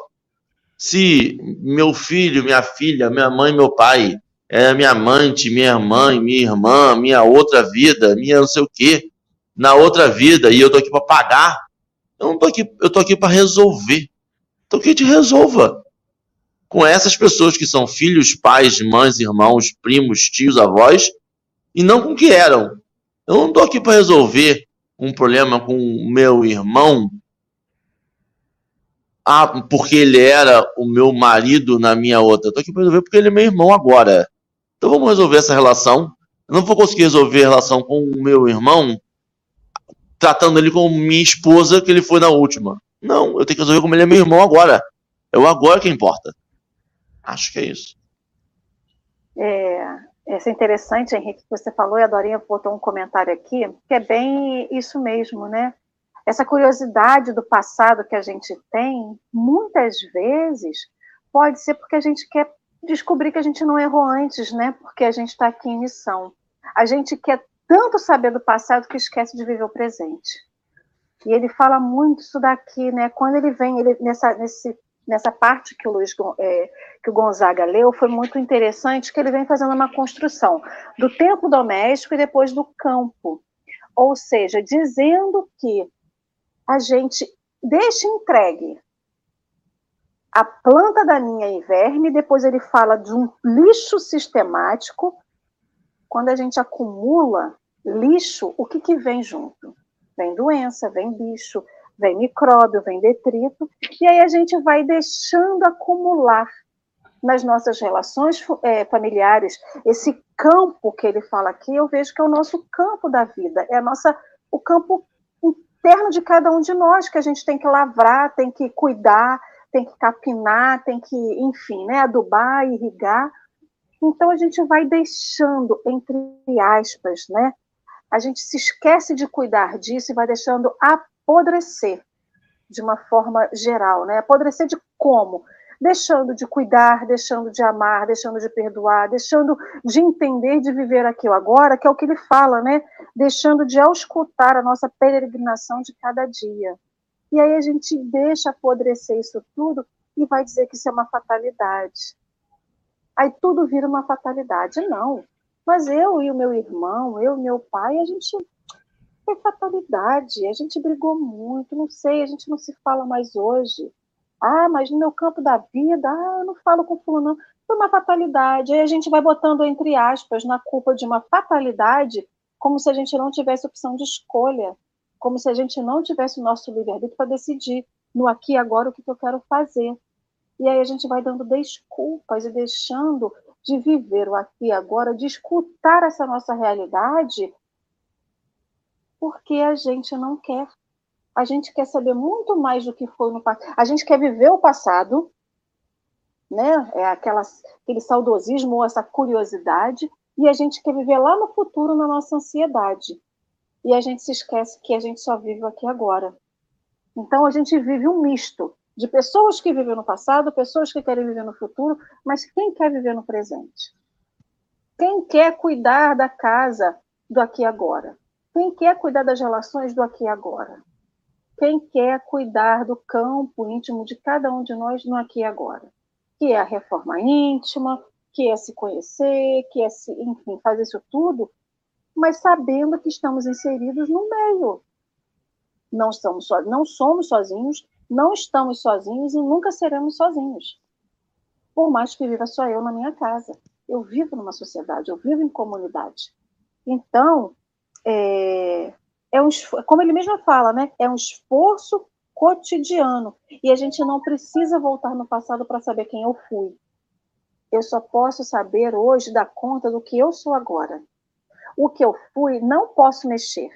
Se meu filho, minha filha, minha mãe, meu pai, é minha amante, minha mãe, minha irmã, minha outra vida, minha não sei o quê, na outra vida, e eu tô aqui para pagar, eu não tô aqui, eu tô aqui para resolver. Então que te resolva com essas pessoas que são filhos, pais, mães, irmãos, primos, tios, avós, e não com que eram. Eu não estou aqui para resolver um problema com o meu irmão, ah, porque ele era o meu marido na minha outra. Estou aqui para resolver porque ele é meu irmão agora. Então vamos resolver essa relação. Eu não vou conseguir resolver a relação com o meu irmão tratando ele como minha esposa, que ele foi na última. Não, eu tenho que resolver como ele é meu irmão agora. É o agora que importa. Acho que é isso. É, isso é interessante, Henrique, que você falou, e a Dorinha botou um comentário aqui, que é bem isso mesmo, né? Essa curiosidade do passado que a gente tem, muitas vezes, pode ser porque a gente quer descobrir que a gente não errou antes, né? Porque a gente está aqui em missão. A gente quer tanto saber do passado que esquece de viver o presente. E ele fala muito isso daqui, né? Quando ele vem ele, nessa, nesse nessa parte que o Luiz é, que o Gonzaga leu foi muito interessante que ele vem fazendo uma construção do tempo doméstico e depois do campo, ou seja, dizendo que a gente deixa entregue a planta daninha e verme, depois ele fala de um lixo sistemático. Quando a gente acumula lixo, o que, que vem junto? Vem doença, vem bicho, vem micróbio, vem detrito, e aí a gente vai deixando acumular nas nossas relações é, familiares esse campo que ele fala aqui, eu vejo que é o nosso campo da vida, é a nossa, o campo interno de cada um de nós que a gente tem que lavrar, tem que cuidar, tem que capinar, tem que, enfim, né, adubar, irrigar. Então a gente vai deixando, entre aspas, né? A gente se esquece de cuidar disso e vai deixando apodrecer de uma forma geral, né? Apodrecer de como? Deixando de cuidar, deixando de amar, deixando de perdoar, deixando de entender, de viver aqui agora, que é o que ele fala, né? Deixando de auscultar a nossa peregrinação de cada dia. E aí a gente deixa apodrecer isso tudo e vai dizer que isso é uma fatalidade. Aí tudo vira uma fatalidade. Não. Mas eu e o meu irmão, eu e meu pai, a gente foi fatalidade. A gente brigou muito, não sei, a gente não se fala mais hoje. Ah, mas no meu campo da vida, ah, eu não falo com fulano. Foi uma fatalidade. Aí a gente vai botando entre aspas na culpa de uma fatalidade, como se a gente não tivesse opção de escolha, como se a gente não tivesse o nosso livre-arbítrio para decidir no aqui e agora o que, que eu quero fazer. E aí a gente vai dando desculpas e deixando de viver o aqui e agora, de escutar essa nossa realidade porque a gente não quer. A gente quer saber muito mais do que foi no passado. A gente quer viver o passado, né? É aquela, aquele saudosismo ou essa curiosidade, e a gente quer viver lá no futuro na nossa ansiedade. E a gente se esquece que a gente só vive aqui agora. Então a gente vive um misto de pessoas que vivem no passado, pessoas que querem viver no futuro, mas quem quer viver no presente? Quem quer cuidar da casa do aqui e agora? Quem quer cuidar das relações do aqui e agora? Quem quer cuidar do campo íntimo de cada um de nós no aqui e agora? Que é a reforma íntima, que é se conhecer, que é se, enfim, fazer isso tudo, mas sabendo que estamos inseridos no meio. Não, estamos so, não somos sozinhos, não estamos sozinhos e nunca seremos sozinhos. Por mais que viva só eu na minha casa. Eu vivo numa sociedade, eu vivo em comunidade. Então, é, é um, como ele mesmo fala, né? É um esforço cotidiano. E a gente não precisa voltar no passado para saber quem eu fui. Eu só posso saber hoje dar conta do que eu sou agora. O que eu fui, não posso mexer.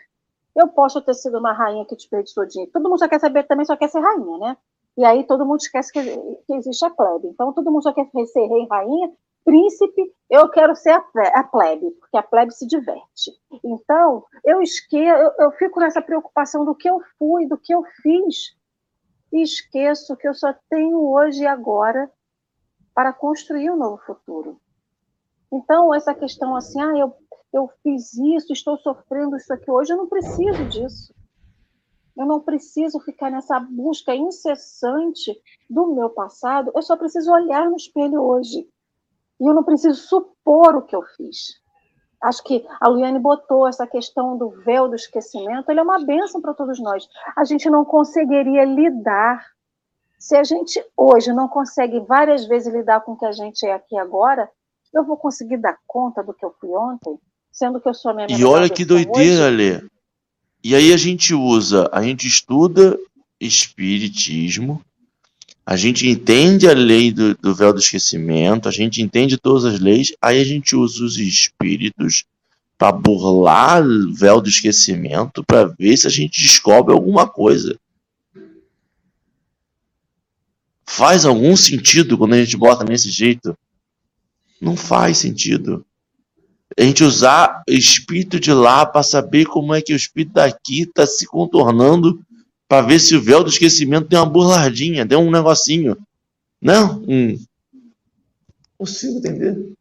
Eu posso ter sido uma rainha que desperdiçou dinheiro. Todo mundo só quer saber também, só quer ser rainha, né? E aí todo mundo esquece que, que existe a plebe. Então todo mundo só quer ser rei, rainha, príncipe, eu quero ser a plebe, porque a plebe se diverte. Então, eu esqueço, eu, eu fico nessa preocupação do que eu fui, do que eu fiz, e esqueço que eu só tenho hoje e agora para construir um novo futuro. Então, essa questão assim, ah, eu, eu fiz isso, estou sofrendo isso aqui hoje, eu não preciso disso. Eu não preciso ficar nessa busca incessante do meu passado, eu só preciso olhar no espelho hoje. E eu não preciso supor o que eu fiz. Acho que a Luiane botou essa questão do véu do esquecimento, ele é uma benção para todos nós. A gente não conseguiria lidar. Se a gente hoje não consegue várias vezes lidar com o que a gente é aqui agora, eu vou conseguir dar conta do que eu fui ontem, sendo que eu sou a minha E olha que doideira, Lê. E aí a gente usa, a gente estuda espiritismo, a gente entende a lei do, do, véu do esquecimento, a gente entende todas as leis, aí a gente usa os espíritos para burlar o véu do esquecimento, para ver se a gente descobre alguma coisa. Faz algum sentido quando a gente bota nesse jeito? Não faz sentido. A gente usar espírito de lá para saber como é que o espírito daqui está se contornando para ver se o véu do esquecimento deu uma burlardinha, deu um negocinho. Não? Hum. Consigo entender.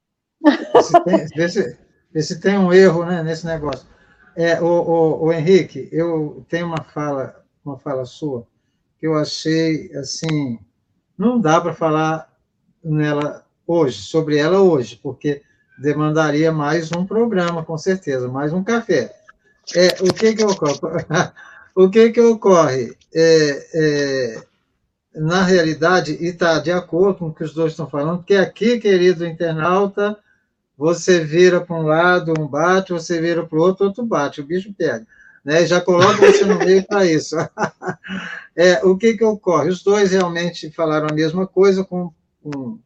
Vê se, vê se tem um erro né, nesse negócio. É, o, o, o, Henrique, eu tenho uma fala, uma fala sua que eu achei assim, não dá para falar nela hoje, sobre ela hoje, porque demandaria mais um programa, com certeza, mais um café. É, o que que eu o que, que ocorre? É, é, na realidade, e está de acordo com o que os dois estão falando, que aqui, querido internauta, você vira para um lado, um bate, você vira para o outro, outro bate, o bicho pega. Né? Já coloca você no meio para isso. é, o que, que ocorre? Os dois realmente falaram a mesma coisa, com, com,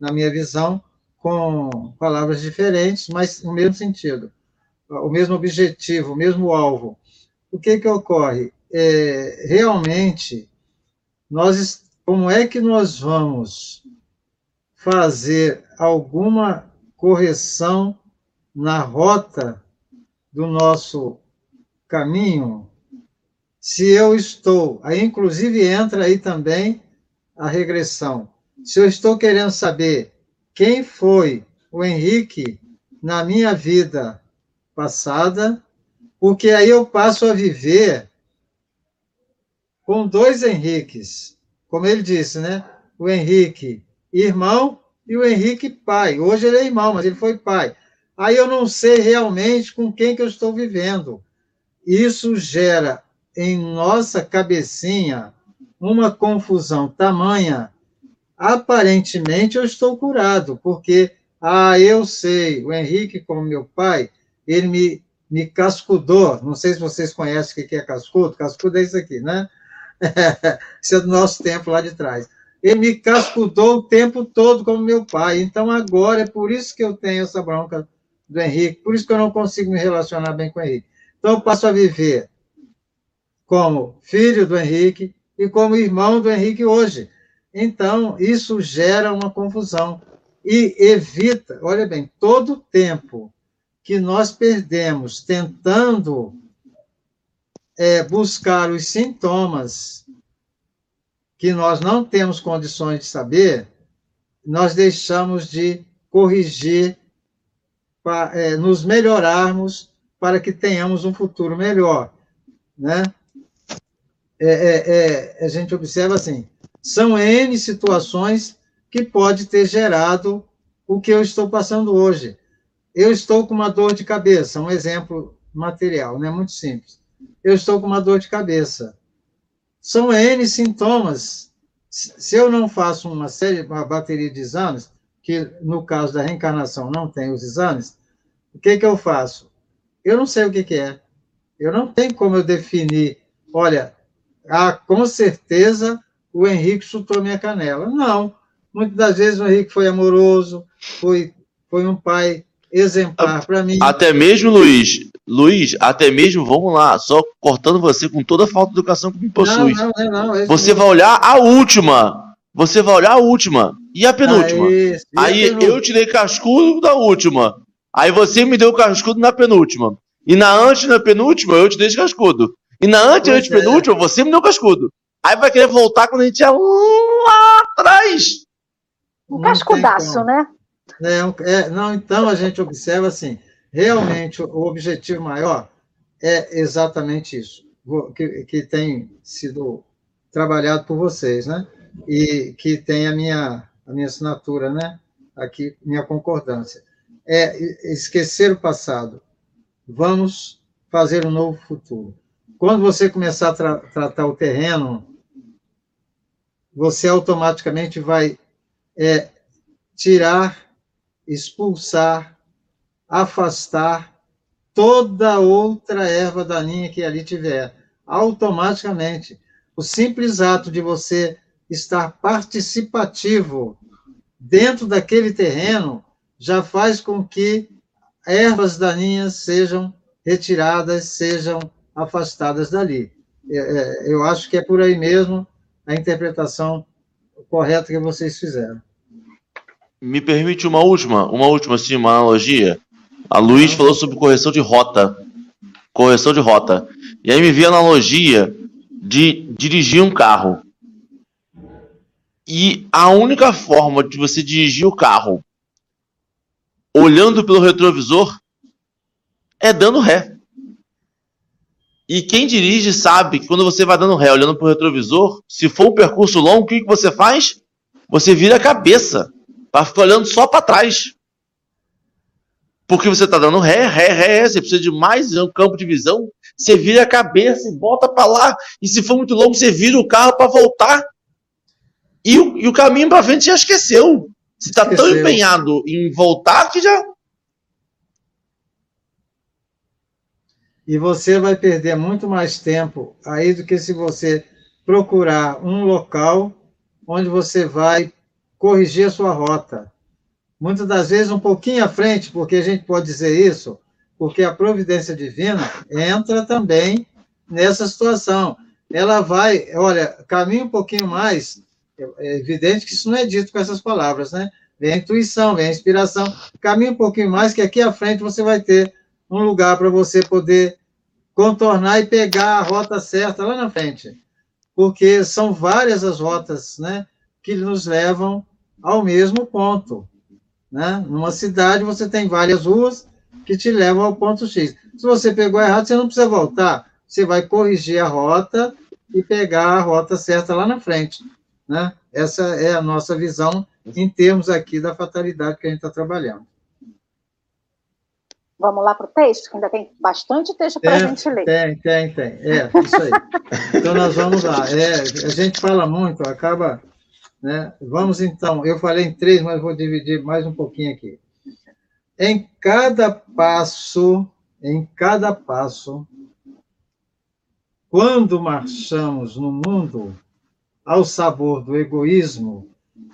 na minha visão, com palavras diferentes, mas no mesmo sentido, o mesmo objetivo, o mesmo alvo o que que ocorre? É, realmente, nós, como é que nós vamos fazer alguma correção na rota do nosso caminho, se eu estou, aí inclusive entra aí também a regressão. Se eu estou querendo saber quem foi o Henrique na minha vida passada, porque aí eu passo a viver com dois Henriques, como ele disse, né? O Henrique irmão e o Henrique pai. Hoje ele é irmão, mas ele foi pai. Aí eu não sei realmente com quem que eu estou vivendo. Isso gera em nossa cabecinha uma confusão tamanha. Aparentemente eu estou curado, porque ah, eu sei, o Henrique como meu pai, ele me me cascudou. Não sei se vocês conhecem o que é cascudo. Cascudo é isso aqui, né? isso é do nosso tempo lá de trás. Ele me cascudou o tempo todo como meu pai. Então, agora, é por isso que eu tenho essa bronca do Henrique, por isso que eu não consigo me relacionar bem com o Henrique. Então, eu passo a viver como filho do Henrique e como irmão do Henrique hoje. Então, isso gera uma confusão e evita, olha bem, todo tempo que nós perdemos tentando é, buscar os sintomas que nós não temos condições de saber, nós deixamos de corrigir, para, é, nos melhorarmos para que tenhamos um futuro melhor, né? É, é, é a gente observa assim, são N situações que pode ter gerado o que eu estou passando hoje. Eu estou com uma dor de cabeça, um exemplo material, né? Muito simples. Eu estou com uma dor de cabeça. São N sintomas. Se eu não faço uma série, uma bateria de exames, que no caso da reencarnação não tem os exames, o que, que eu faço? Eu não sei o que, que é. Eu não tenho como eu definir, olha, ah, com certeza o Henrique chutou minha canela. Não. Muitas das vezes o Henrique foi amoroso, foi, foi um pai exemplar para mim. Até mesmo, Luiz, Luiz, até mesmo, vamos lá, só cortando você com toda a falta de educação que me possui. Não, não, não, é você vai olhar a última. Você vai olhar a última. E a penúltima? Ah, e Aí a penúltima? eu tirei cascudo da última. Aí você me deu cascudo na penúltima. E na antes na penúltima, eu te dei cascudo. E na antes, antes é. penúltima, você me deu cascudo. Aí vai querer voltar quando a gente é lá atrás. Um cascudaço, né? É, é, não, então a gente observa assim, realmente o objetivo maior é exatamente isso, que, que tem sido trabalhado por vocês, né? E que tem a minha, a minha assinatura, né? Aqui, minha concordância. É esquecer o passado. Vamos fazer um novo futuro. Quando você começar a tra tratar o terreno, você automaticamente vai é, tirar expulsar, afastar toda outra erva daninha que ali tiver, automaticamente. O simples ato de você estar participativo dentro daquele terreno já faz com que ervas daninhas sejam retiradas, sejam afastadas dali. É, é, eu acho que é por aí mesmo a interpretação correta que vocês fizeram. Me permite uma última, uma última, sim, uma analogia. A Luiz falou sobre correção de rota. Correção de rota. E aí me veio a analogia de dirigir um carro. E a única forma de você dirigir o carro olhando pelo retrovisor é dando ré. E quem dirige sabe que quando você vai dando ré olhando pelo retrovisor, se for um percurso longo, o que, que você faz? Você vira a cabeça para ficar olhando só para trás. Porque você está dando ré, ré, ré, você precisa de mais um campo de visão. Você vira a cabeça e bota para lá. E se for muito longo, você vira o carro para voltar. E o, e o caminho para frente já esqueceu. Você está tão empenhado em voltar que já. E você vai perder muito mais tempo aí do que se você procurar um local onde você vai corrigir a sua rota. Muitas das vezes um pouquinho à frente, porque a gente pode dizer isso, porque a providência divina entra também nessa situação. Ela vai, olha, caminha um pouquinho mais, é evidente que isso não é dito com essas palavras, né? Vem a intuição, vem a inspiração, caminha um pouquinho mais, que aqui à frente você vai ter um lugar para você poder contornar e pegar a rota certa lá na frente. Porque são várias as rotas, né? Que nos levam ao mesmo ponto. Né? Numa cidade, você tem várias ruas que te levam ao ponto X. Se você pegou errado, você não precisa voltar. Você vai corrigir a rota e pegar a rota certa lá na frente. Né? Essa é a nossa visão em termos aqui da fatalidade que a gente está trabalhando. Vamos lá para o texto, que ainda tem bastante texto para a gente ler. Tem, tem, tem. É, isso aí. então, nós vamos lá. É, a gente fala muito, acaba né? Vamos então, eu falei em três, mas vou dividir mais um pouquinho aqui. Em cada passo, em cada passo, quando marchamos no mundo ao sabor do egoísmo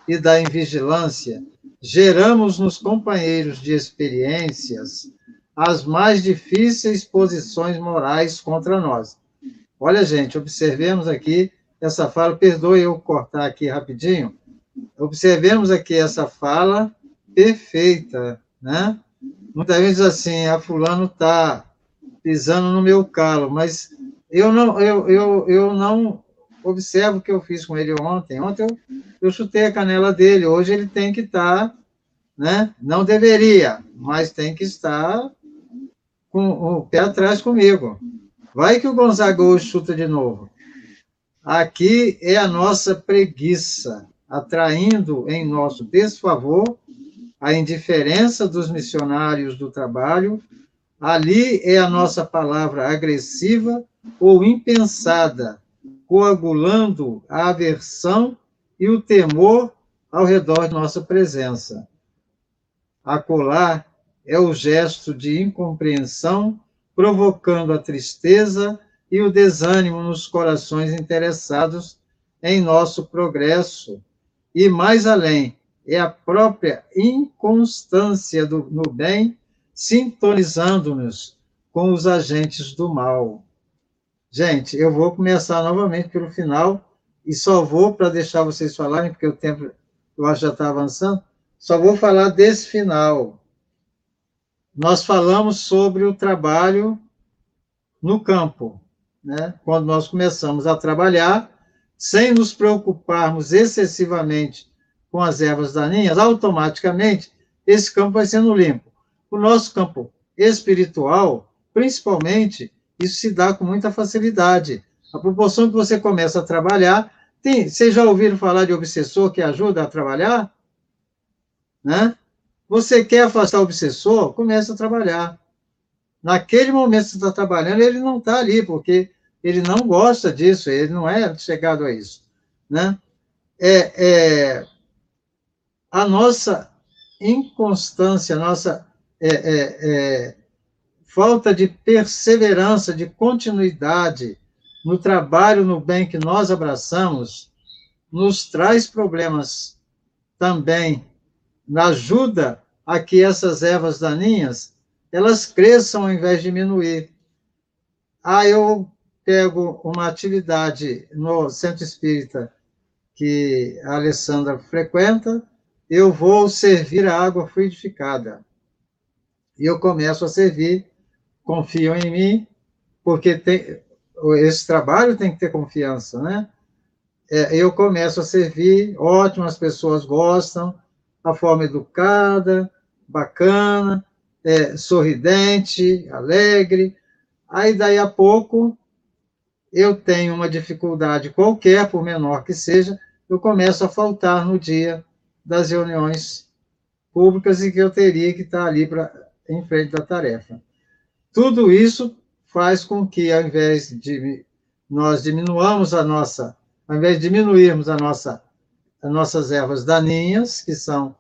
e da invigilância, geramos nos companheiros de experiências as mais difíceis posições morais contra nós. Olha, gente, observemos aqui essa fala, perdoe eu cortar aqui rapidinho, observemos aqui essa fala perfeita, né? Muitas vezes assim, a fulano está pisando no meu calo, mas eu não, eu, eu, eu não observo o que eu fiz com ele ontem. Ontem eu, eu chutei a canela dele, hoje ele tem que estar, tá, né? Não deveria, mas tem que estar com o pé atrás comigo. Vai que o Gonzaga chuta de novo. Aqui é a nossa preguiça, atraindo em nosso desfavor a indiferença dos missionários do trabalho. Ali é a nossa palavra agressiva ou impensada, coagulando a aversão e o temor ao redor de nossa presença. Acolá é o gesto de incompreensão provocando a tristeza e o desânimo nos corações interessados em nosso progresso. E mais além, é a própria inconstância do, no bem sintonizando-nos com os agentes do mal. Gente, eu vou começar novamente pelo final e só vou para deixar vocês falarem, porque o tempo eu acho já está avançando, só vou falar desse final. Nós falamos sobre o trabalho no campo, né? Quando nós começamos a trabalhar, sem nos preocuparmos excessivamente com as ervas daninhas, automaticamente esse campo vai sendo limpo. O nosso campo espiritual, principalmente, isso se dá com muita facilidade. A proporção que você começa a trabalhar, tem, vocês já ouviram falar de obsessor que ajuda a trabalhar? Né? Você quer afastar o obsessor? Começa a trabalhar. Naquele momento que você está trabalhando, ele não está ali, porque ele não gosta disso, ele não é chegado a isso. Né? É, é a nossa inconstância, a nossa é, é, é falta de perseverança, de continuidade no trabalho, no bem que nós abraçamos, nos traz problemas também, ajuda a que essas ervas daninhas elas cresçam ao invés de diminuir. Ah, eu pego uma atividade no centro espírita que a Alessandra frequenta, eu vou servir a água fluidificada. E eu começo a servir confiam em mim, porque tem, esse trabalho tem que ter confiança, né? É, eu começo a servir, ótimo, as pessoas gostam, a forma educada, bacana, é, sorridente, alegre. Aí, daí a pouco, eu tenho uma dificuldade qualquer, por menor que seja, eu começo a faltar no dia das reuniões públicas e que eu teria que estar ali pra, em frente da tarefa. Tudo isso faz com que, ao invés de nós diminuamos a nossa, ao invés de diminuirmos a nossa, as nossas ervas daninhas, que são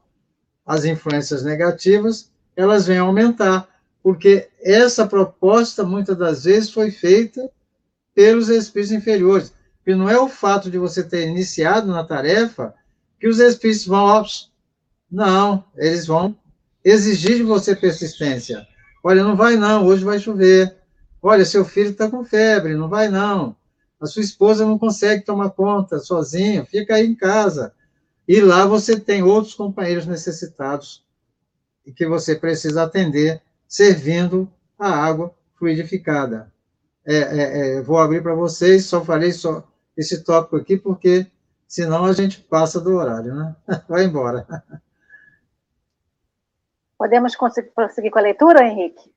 as influências negativas, elas venham aumentar, porque essa proposta, muitas das vezes, foi feita pelos espíritos inferiores. E não é o fato de você ter iniciado na tarefa que os espíritos vão. Não, eles vão exigir de você persistência. Olha, não vai não, hoje vai chover. Olha, seu filho está com febre, não vai não. A sua esposa não consegue tomar conta sozinha, fica aí em casa. E lá você tem outros companheiros necessitados e que você precisa atender, servindo a água fluidificada. É, é, é, vou abrir para vocês, só falei só esse tópico aqui, porque senão a gente passa do horário, né? Vai embora. Podemos prosseguir com a leitura, Henrique?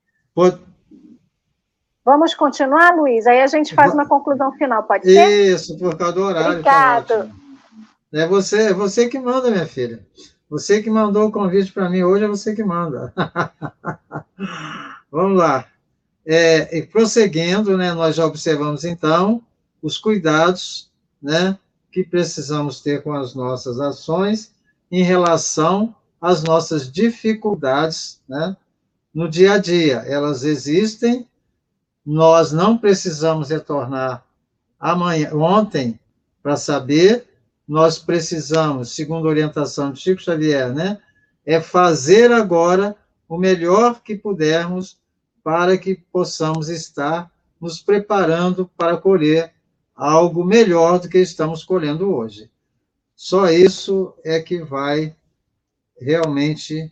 Vamos continuar, Luiz? Aí a gente faz uma conclusão final, pode ser? Isso, por causa do horário. Tá Obrigado. é você, é você que manda, minha filha. Você que mandou o convite para mim hoje, é você que manda. Vamos lá. É, prosseguindo, né, nós já observamos, então, os cuidados né, que precisamos ter com as nossas ações em relação as nossas dificuldades né, no dia a dia. Elas existem, nós não precisamos retornar amanhã, ontem para saber, nós precisamos, segundo a orientação de Chico Xavier, né, é fazer agora o melhor que pudermos para que possamos estar nos preparando para colher algo melhor do que estamos colhendo hoje. Só isso é que vai realmente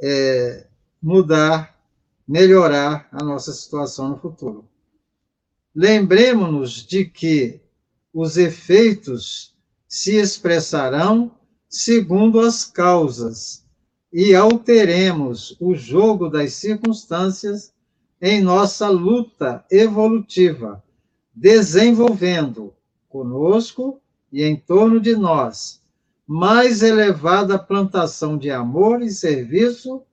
é, mudar, melhorar a nossa situação no futuro. Lembremos-nos de que os efeitos se expressarão segundo as causas e alteremos o jogo das circunstâncias em nossa luta evolutiva, desenvolvendo conosco e em torno de nós mais elevada plantação de amor e serviço,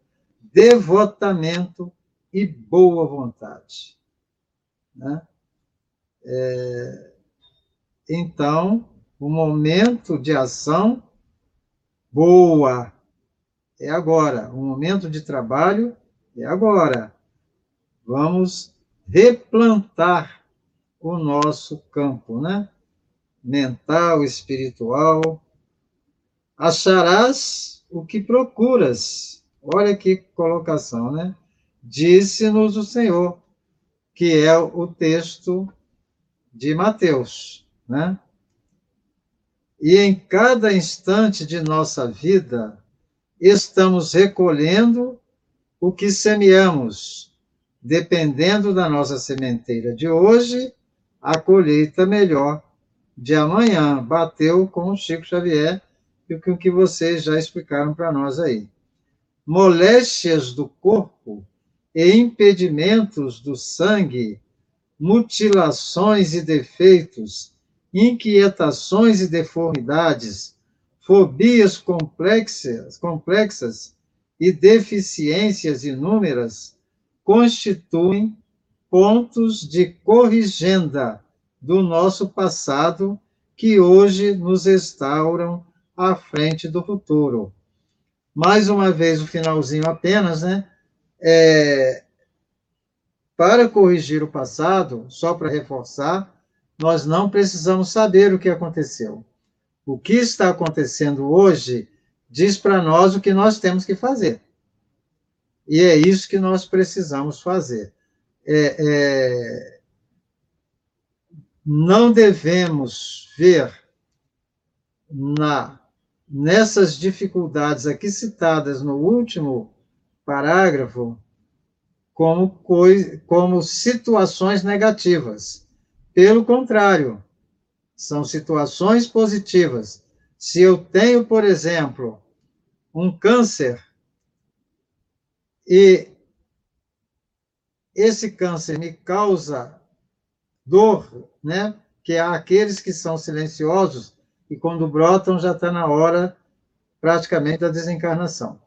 devotamento e boa vontade. Né? É, então, o momento de ação boa é agora, o momento de trabalho é agora. Vamos replantar o nosso campo, né? Mental, espiritual. Acharás o que procuras. Olha que colocação, né? Disse-nos o Senhor, que é o texto de Mateus, né? E em cada instante de nossa vida, estamos recolhendo o que semeamos, dependendo da nossa sementeira de hoje, a colheita melhor de amanhã. Bateu com o Chico Xavier e o que vocês já explicaram para nós aí. Moléstias do corpo e impedimentos do sangue, mutilações e defeitos, inquietações e deformidades, fobias complexas, complexas e deficiências inúmeras constituem pontos de corrigenda do nosso passado que hoje nos restauram à frente do futuro. Mais uma vez, o finalzinho apenas, né? É, para corrigir o passado, só para reforçar, nós não precisamos saber o que aconteceu. O que está acontecendo hoje diz para nós o que nós temos que fazer. E é isso que nós precisamos fazer. É, é, não devemos ver na, nessas dificuldades aqui citadas no último parágrafo como, como situações negativas. Pelo contrário, são situações positivas. Se eu tenho, por exemplo, um câncer e esse câncer me causa dor, né? Que há aqueles que são silenciosos e quando brotam já está na hora praticamente da desencarnação.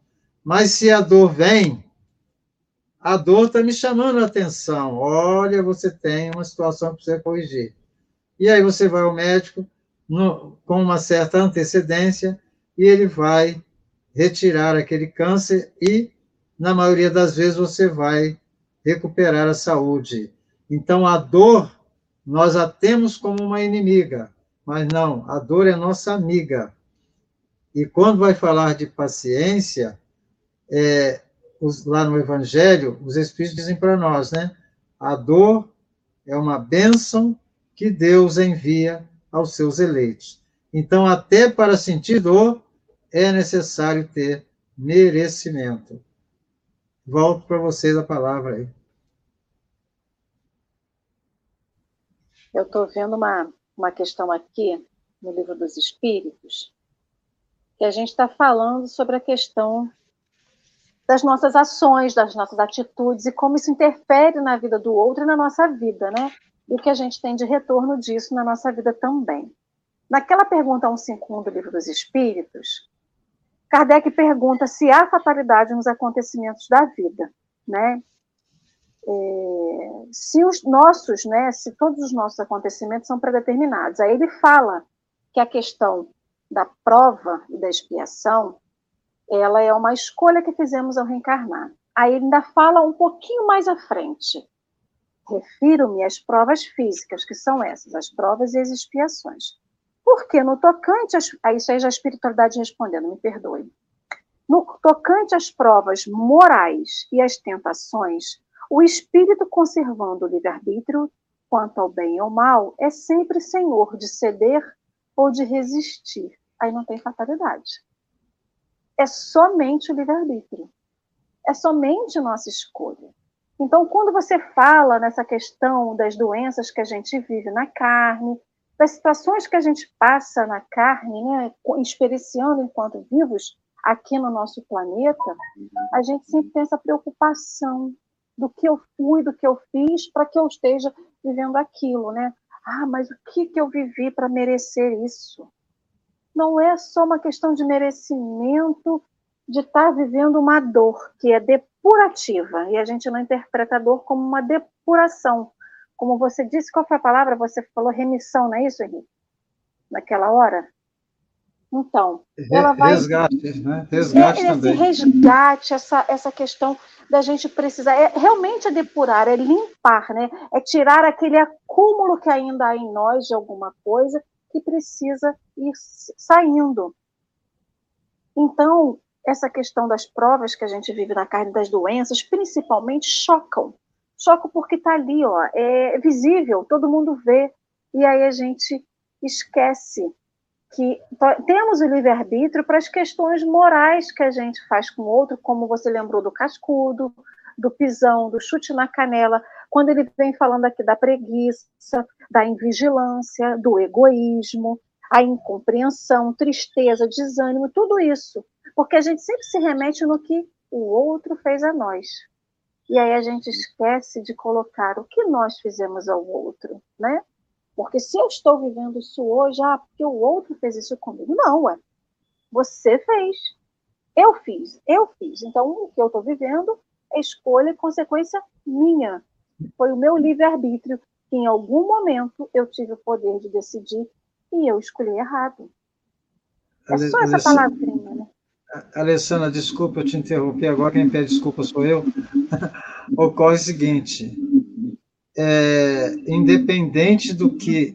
Mas se a dor vem, a dor está me chamando a atenção. Olha, você tem uma situação que precisa corrigir. E aí você vai ao médico no, com uma certa antecedência e ele vai retirar aquele câncer e, na maioria das vezes, você vai recuperar a saúde. Então, a dor, nós a temos como uma inimiga, mas não, a dor é nossa amiga. E quando vai falar de paciência, é, os, lá no Evangelho, os Espíritos dizem para nós, né? A dor é uma bênção que Deus envia aos seus eleitos. Então, até para sentir dor, é necessário ter merecimento. Volto para vocês a palavra aí. Eu estou vendo uma, uma questão aqui no Livro dos Espíritos, que a gente está falando sobre a questão das nossas ações, das nossas atitudes e como isso interfere na vida do outro e na nossa vida, né? E o que a gente tem de retorno disso na nossa vida também. Naquela pergunta 151 do Livro dos Espíritos, Kardec pergunta se há fatalidade nos acontecimentos da vida, né? É, se os nossos, né, se todos os nossos acontecimentos são predeterminados. Aí ele fala que a questão da prova e da expiação ela é uma escolha que fizemos ao reencarnar. Aí ele ainda fala um pouquinho mais à frente. Refiro-me às provas físicas, que são essas, as provas e as expiações. Porque no tocante, aí isso aí já a espiritualidade respondendo, me perdoe. No tocante às provas morais e às tentações, o espírito conservando o livre-arbítrio quanto ao bem ou mal é sempre senhor de ceder ou de resistir. Aí não tem fatalidade é somente o livre-arbítrio. É somente nossa escolha. Então, quando você fala nessa questão das doenças que a gente vive na carne, das situações que a gente passa na carne, né, experienciando enquanto vivos aqui no nosso planeta, a gente sempre tem essa preocupação do que eu fui, do que eu fiz, para que eu esteja vivendo aquilo, né? Ah, mas o que, que eu vivi para merecer isso? não é só uma questão de merecimento de estar vivendo uma dor que é depurativa, e a gente não interpreta a dor como uma depuração. Como você disse, qual foi a palavra? Você falou remissão, não é isso, Henrique? Naquela hora? Então, ela vai. Resgate, né? Resgate é, também. Esse resgate, essa, essa questão da gente precisar. É, realmente é depurar, é limpar, né? É tirar aquele acúmulo que ainda há em nós de alguma coisa que precisa ir saindo. Então, essa questão das provas que a gente vive na carne das doenças, principalmente, chocam. Chocam porque está ali, ó, é visível, todo mundo vê. E aí a gente esquece que temos o livre-arbítrio para as questões morais que a gente faz com o outro, como você lembrou do cascudo, do pisão, do chute na canela, quando ele vem falando aqui da preguiça, da invigilância, do egoísmo, a incompreensão, tristeza, desânimo, tudo isso. Porque a gente sempre se remete no que o outro fez a nós. E aí a gente esquece de colocar o que nós fizemos ao outro, né? Porque se eu estou vivendo isso hoje, ah, porque o outro fez isso comigo. Não, ué. Você fez. Eu fiz. Eu fiz. Então, o que eu estou vivendo é escolha e consequência minha. Foi o meu livre-arbítrio que em algum momento eu tive o poder de decidir e eu escolhi errado. É só essa palavrinha, né? Alessandra, desculpa eu te interromper agora, quem pede desculpa sou eu. Ocorre o seguinte: é, independente do que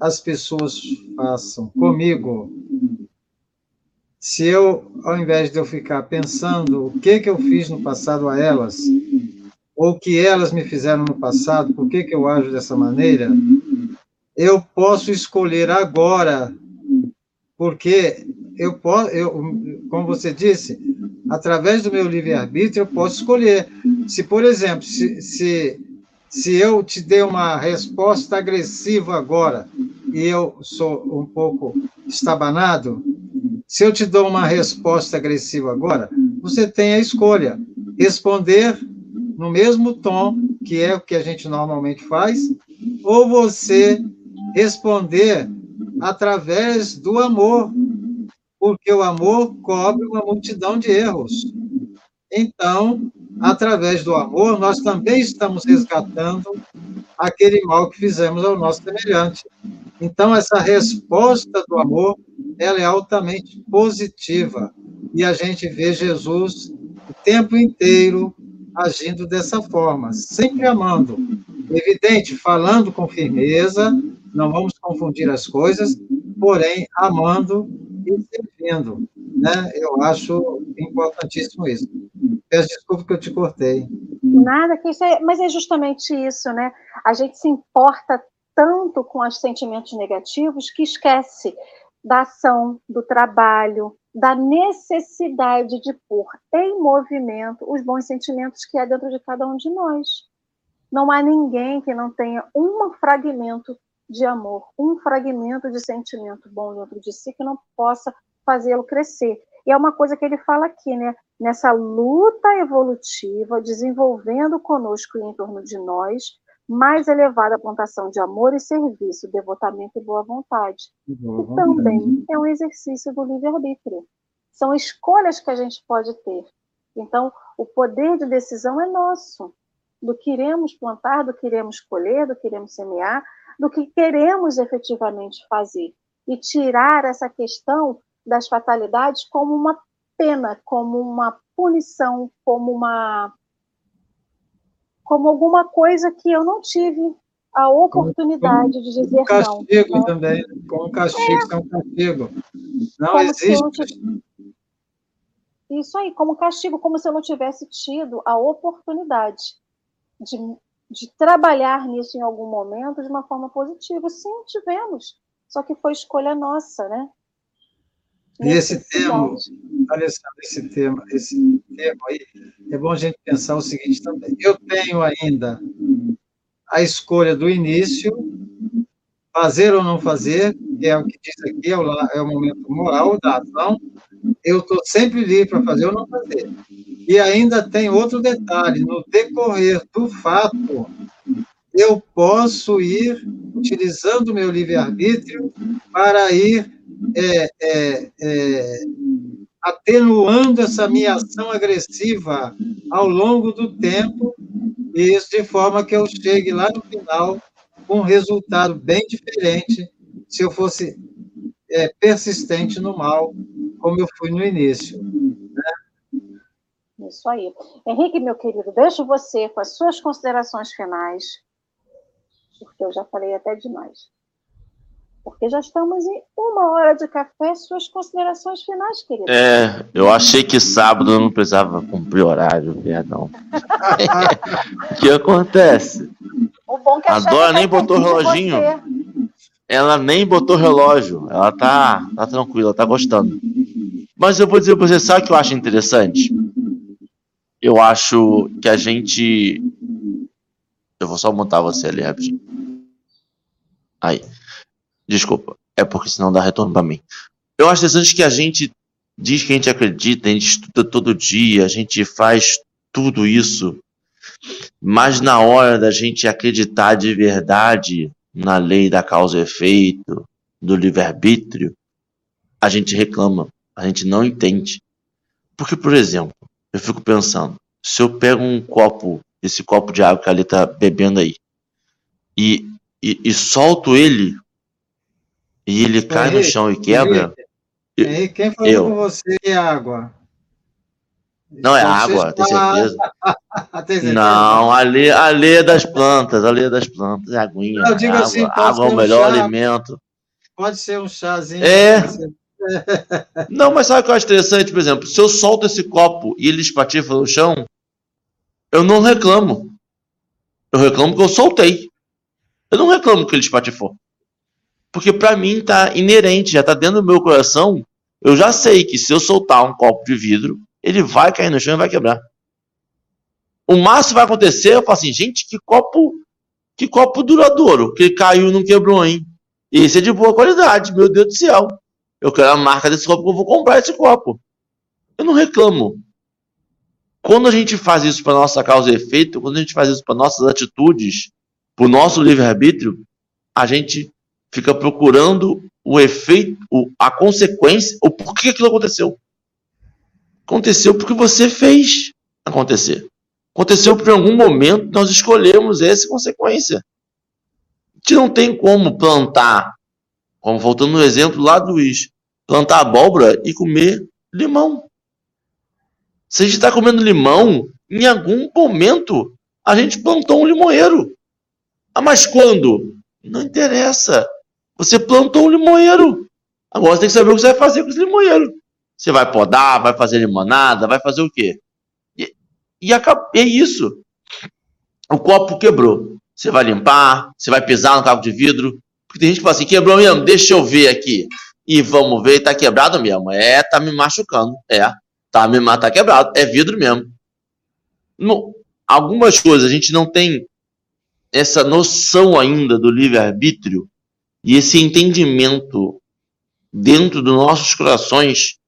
as pessoas façam comigo, se eu, ao invés de eu ficar pensando o que, que eu fiz no passado a elas, ou o que elas me fizeram no passado, por que, que eu ajo dessa maneira, eu posso escolher agora, porque eu posso, eu, como você disse, através do meu livre-arbítrio, eu posso escolher. Se, por exemplo, se, se se eu te dei uma resposta agressiva agora e eu sou um pouco estabanado, se eu te dou uma resposta agressiva agora, você tem a escolha: responder no mesmo tom, que é o que a gente normalmente faz, ou você responder através do amor, porque o amor cobre uma multidão de erros. Então, através do amor, nós também estamos resgatando aquele mal que fizemos ao nosso semelhante. Então, essa resposta do amor, ela é altamente positiva. E a gente vê Jesus o tempo inteiro agindo dessa forma, sempre amando. Evidente, falando com firmeza, não vamos confundir as coisas, porém, amando e servindo. Né? Eu acho importantíssimo isso. Peço desculpa que eu te cortei. Nada, que isso é, mas é justamente isso, né? A gente se importa tanto com os sentimentos negativos que esquece da ação, do trabalho, da necessidade de pôr em movimento os bons sentimentos que há dentro de cada um de nós. Não há ninguém que não tenha um fragmento de amor, um fragmento de sentimento bom dentro de si que não possa fazê-lo crescer. E é uma coisa que ele fala aqui, né? Nessa luta evolutiva, desenvolvendo conosco e em torno de nós, mais elevada plantação de amor e serviço, devotamento e boa vontade. Boa vontade. E também é um exercício do livre-arbítrio. São escolhas que a gente pode ter. Então, o poder de decisão é nosso. Do que iremos plantar, do que iremos colher, do que iremos semear, do que queremos efetivamente fazer. E tirar essa questão das fatalidades como uma pena, como uma punição, como uma como alguma coisa que eu não tive a oportunidade como, de dizer um castigo não. também, como castigo, é, um castigo. Não como existe. Isso aí, como castigo, como se eu não tivesse tido a oportunidade de, de trabalhar nisso em algum momento de uma forma positiva. Sim, tivemos. Só que foi escolha nossa, né? E esse termo, Alessandro, esse tema, esse termo aí, é bom a gente pensar o seguinte também. Eu tenho ainda a escolha do início, fazer ou não fazer, que é o que diz aqui, é o, é o momento moral da ação. Eu estou sempre livre para fazer ou não fazer. E ainda tem outro detalhe: no decorrer do fato, eu posso ir utilizando o meu livre-arbítrio para ir é, é, é, atenuando essa minha ação agressiva ao longo do tempo, e isso de forma que eu chegue lá no final com um resultado bem diferente se eu fosse é, persistente no mal, como eu fui no início. Né? Isso aí. Henrique, meu querido, deixo você com as suas considerações finais, porque eu já falei até demais. Porque já estamos em uma hora de café, suas considerações finais, querido. É, eu achei que sábado eu não precisava cumprir horário, perdão. o que acontece? O bom é que a, a Dora nem botou reloginho. Ela nem botou relógio. Ela tá, tá tranquila, tá gostando. Mas eu vou dizer pra você, sabe o que eu acho interessante? Eu acho que a gente. Eu vou só montar você ali rapidinho. Aí. Desculpa. É porque senão dá retorno para mim. Eu acho interessante que a gente diz que a gente acredita, a gente estuda todo dia, a gente faz tudo isso, mas na hora da gente acreditar de verdade na lei da causa e efeito, do livre-arbítrio, a gente reclama, a gente não entende. Porque, por exemplo, eu fico pensando, se eu pego um copo, esse copo de água que a Ali está bebendo aí, e, e, e solto ele e ele cai Henrique, no chão e quebra. Henrique, quem falou eu. com você é água? Não é água, tem certeza. tem certeza. Não, ali, ali é das plantas, ali é das plantas, é aguinha. Não, digo água, assim, água é o melhor chá, alimento. Pode ser um chazinho. É. Não, mas sabe o que eu acho interessante, por exemplo, se eu solto esse copo e ele espatifa no chão, eu não reclamo. Eu reclamo que eu soltei. Eu não reclamo que ele espatifou. Porque para mim tá inerente, já tá dentro do meu coração. Eu já sei que se eu soltar um copo de vidro, ele vai cair no chão e vai quebrar. O máximo vai acontecer, eu falo assim, gente, que copo, que copo duradouro, que caiu e não quebrou, hein? Esse é de boa qualidade, meu Deus do céu. Eu quero a marca desse copo, eu vou comprar esse copo. Eu não reclamo. Quando a gente faz isso para nossa causa e efeito, quando a gente faz isso para nossas atitudes, para o nosso livre-arbítrio, a gente fica procurando o efeito, a consequência, o porquê aquilo aconteceu. Aconteceu porque você fez acontecer. Aconteceu porque em algum momento nós escolhemos essa consequência. A gente não tem como plantar, como voltando no exemplo lá do Luiz, plantar abóbora e comer limão. Se a gente está comendo limão, em algum momento a gente plantou um limoeiro. Ah, mas quando? Não interessa. Você plantou um limoeiro. Agora você tem que saber o que você vai fazer com esse limoeiro. Você vai podar, vai fazer limonada, vai fazer o quê? E, e é isso. O copo quebrou. Você vai limpar, você vai pisar no cabo de vidro. Porque tem gente que fala assim, quebrou mesmo, deixa eu ver aqui. E vamos ver, tá quebrado mesmo. É, tá me machucando. É, tá, me, tá quebrado. É vidro mesmo. No, algumas coisas a gente não tem essa noção ainda do livre-arbítrio e esse entendimento dentro dos nossos corações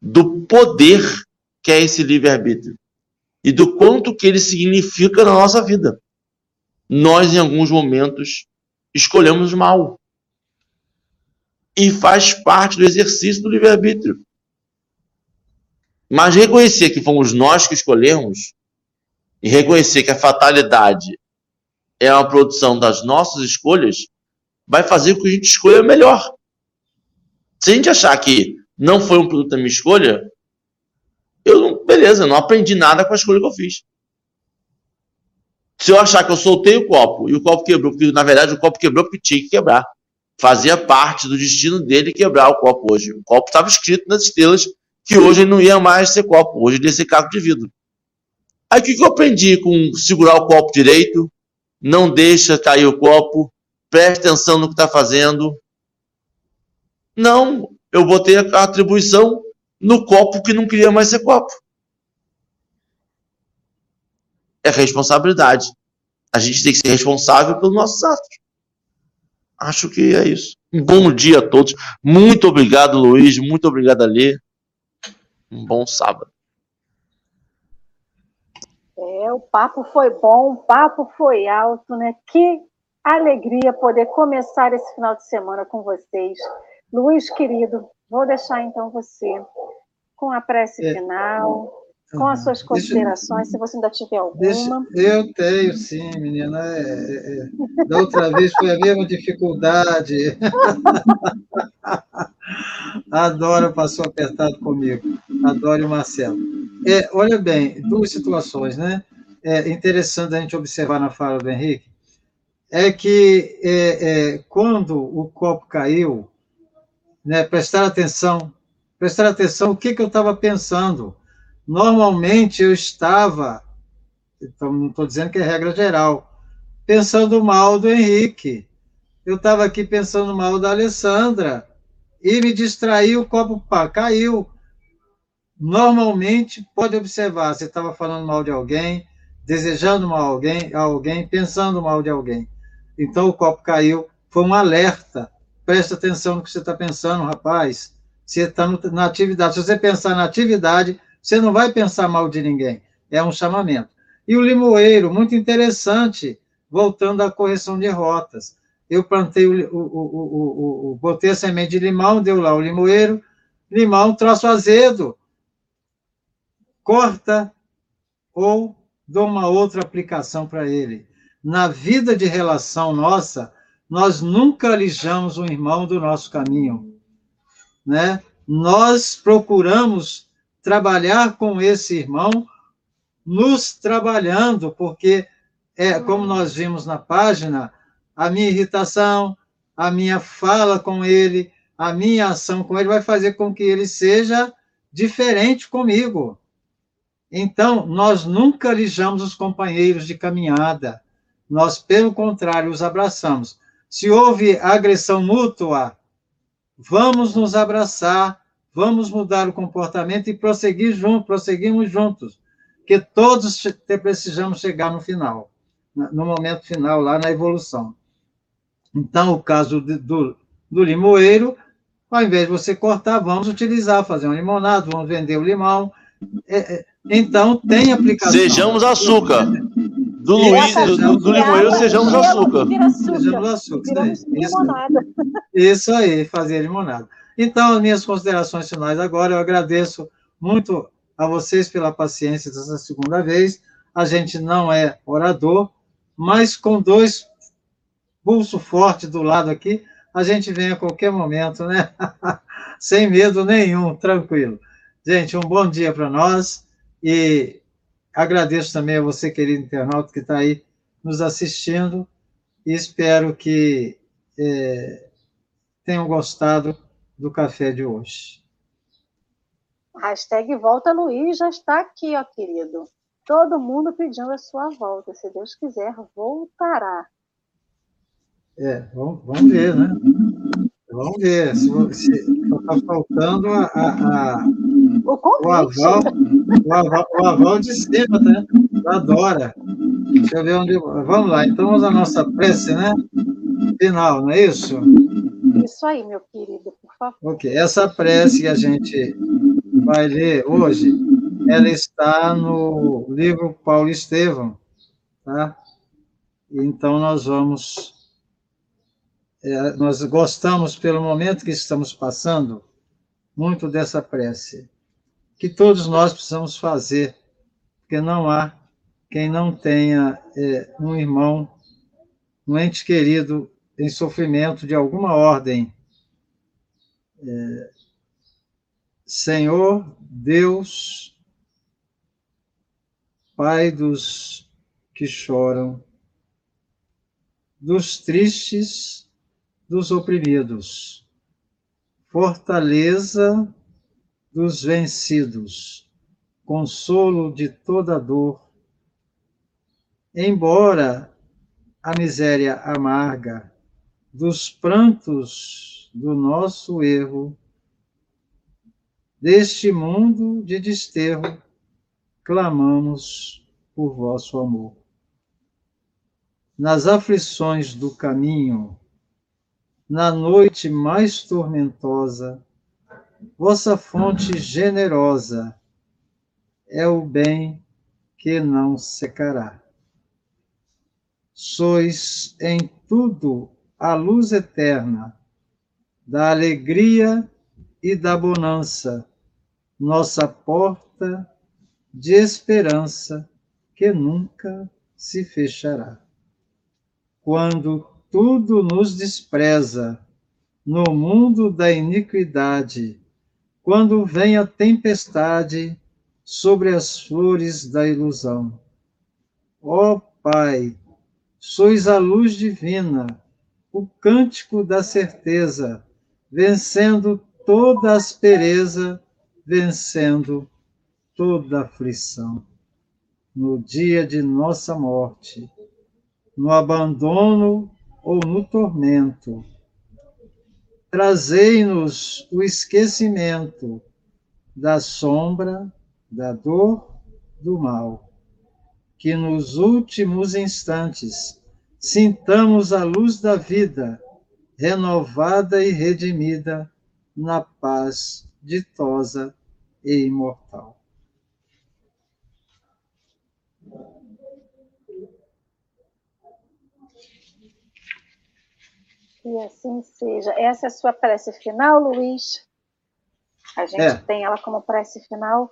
do poder que é esse livre-arbítrio e do quanto que ele significa na nossa vida. Nós, em alguns momentos, escolhemos mal. E faz parte do exercício do livre-arbítrio. Mas reconhecer que fomos nós que escolhemos e reconhecer que a fatalidade é uma produção das nossas escolhas vai fazer com que a gente escolha melhor. Se a gente achar que não foi um produto da minha escolha, eu não, beleza, não aprendi nada com a escolha que eu fiz. Se eu achar que eu soltei o copo e o copo quebrou, porque na verdade o copo quebrou porque tinha que quebrar. Fazia parte do destino dele quebrar o copo hoje. O copo estava escrito nas estrelas que hoje ele não ia mais ser copo, hoje ele ia ser caco de vidro. Aí o que, que eu aprendi com segurar o copo direito, não deixa cair o copo, preste atenção no que está fazendo. Não, eu botei a atribuição no copo que não queria mais ser copo. É responsabilidade. A gente tem que ser responsável pelos nossos atos. Acho que é isso. Um bom dia a todos. Muito obrigado, Luiz. Muito obrigado, Alê. Um bom sábado. É, o papo foi bom, o papo foi alto, né? Que alegria poder começar esse final de semana com vocês. Luiz, querido, vou deixar então você com a prece é. final, com as suas considerações, deixa, se você ainda tiver alguma. Deixa, eu tenho, sim, menina. É, é, é. da outra vez foi a mesma dificuldade. Adoro passou apertado comigo. Adoro o Marcelo. É, olha bem, duas situações, né? É interessante a gente observar na fala do Henrique, é que é, é, quando o copo caiu, né, prestar atenção, prestar atenção o que, que eu estava pensando. Normalmente eu estava, então não estou dizendo que é regra geral, pensando mal do Henrique. Eu estava aqui pensando mal da Alessandra e me distraí, o copo pá, caiu. Normalmente, pode observar, você estava falando mal de alguém, desejando mal a alguém, a alguém, pensando mal de alguém. Então o copo caiu, foi um alerta. Presta atenção no que você está pensando, rapaz. Você está na atividade. Se você pensar na atividade, você não vai pensar mal de ninguém. É um chamamento. E o limoeiro, muito interessante, voltando à correção de rotas. Eu plantei o, o, o, o, botei a semente de limão, deu lá o limoeiro, limão, troço azedo. Corta ou dou uma outra aplicação para ele na vida de relação nossa, nós nunca alijamos um irmão do nosso caminho, né? Nós procuramos trabalhar com esse irmão, nos trabalhando, porque é como nós vimos na página, a minha irritação, a minha fala com ele, a minha ação com ele vai fazer com que ele seja diferente comigo. Então, nós nunca alijamos os companheiros de caminhada nós, pelo contrário, os abraçamos. Se houve agressão mútua, vamos nos abraçar, vamos mudar o comportamento e prosseguir juntos, prosseguimos juntos, que todos precisamos chegar no final, no momento final, lá na evolução. Então, o caso do, do limoeiro, ao invés de você cortar, vamos utilizar, fazer um limonado, vamos vender o limão. É, é, então, tem aplicação. Sejamos açúcar. Do Luiz, do, do, do limoeiro, sejamos açúcar. Sejamos açúcar. Isso, isso aí, fazer limonada. Então, as minhas considerações finais agora, eu agradeço muito a vocês pela paciência dessa segunda vez. A gente não é orador, mas com dois pulso forte do lado aqui, a gente vem a qualquer momento, né? Sem medo nenhum, tranquilo. Gente, um bom dia para nós e Agradeço também a você, querido internauta, que está aí nos assistindo e espero que é, tenham gostado do café de hoje. Hashtag Volta Luiz já está aqui, ó, querido. Todo mundo pedindo a sua volta. Se Deus quiser, voltará. É, vamos, vamos ver, né? Vamos ver. Se está faltando a, a, a o, o, aval, o, aval, o aval de cima, né? Adora. Deixa eu ver onde. Vamos lá, então vamos à nossa prece, né? Final, não é isso? Isso aí, meu querido, por favor. Ok, essa prece que a gente vai ler hoje, ela está no livro Paulo Estevão, tá? Então nós vamos. É, nós gostamos, pelo momento que estamos passando, muito dessa prece que todos nós precisamos fazer, porque não há quem não tenha é, um irmão, um ente querido em sofrimento de alguma ordem. É, Senhor Deus, Pai dos que choram, dos tristes, dos oprimidos, fortaleza dos vencidos, consolo de toda dor. Embora a miséria amarga dos prantos do nosso erro, deste mundo de desterro, clamamos por vosso amor. Nas aflições do caminho, na noite mais tormentosa, Vossa fonte generosa é o bem que não secará. Sois em tudo a luz eterna da alegria e da bonança, nossa porta de esperança que nunca se fechará. Quando tudo nos despreza, no mundo da iniquidade, quando vem a tempestade sobre as flores da ilusão. Ó Pai, sois a luz divina, o cântico da certeza, vencendo toda aspereza, vencendo toda aflição. No dia de nossa morte, no abandono ou no tormento, trazei-nos o esquecimento da sombra, da dor, do mal. Que nos últimos instantes sintamos a luz da vida, renovada e redimida na paz ditosa e imortal. Que assim seja. Essa é a sua prece final, Luiz? A gente é. tem ela como prece final.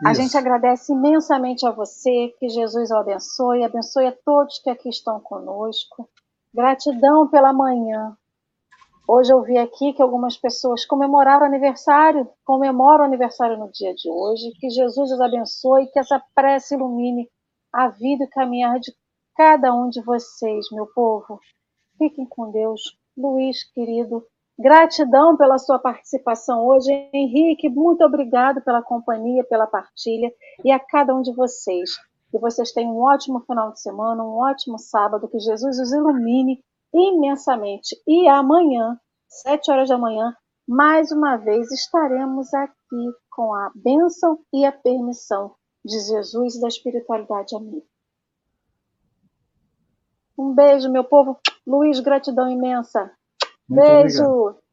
Isso. A gente agradece imensamente a você, que Jesus o abençoe, abençoe a todos que aqui estão conosco. Gratidão pela manhã. Hoje eu vi aqui que algumas pessoas comemoraram o aniversário, comemoram o aniversário no dia de hoje. Que Jesus os abençoe, que essa prece ilumine a vida e caminhar de cada um de vocês, meu povo. Fiquem com Deus. Luiz, querido, gratidão pela sua participação hoje. Henrique, muito obrigado pela companhia, pela partilha e a cada um de vocês. Que vocês tenham um ótimo final de semana, um ótimo sábado, que Jesus os ilumine imensamente. E amanhã, sete horas da manhã, mais uma vez estaremos aqui com a bênção e a permissão de Jesus e da espiritualidade amiga. Um beijo, meu povo. Luiz, gratidão imensa. Muito Beijo. Obrigado.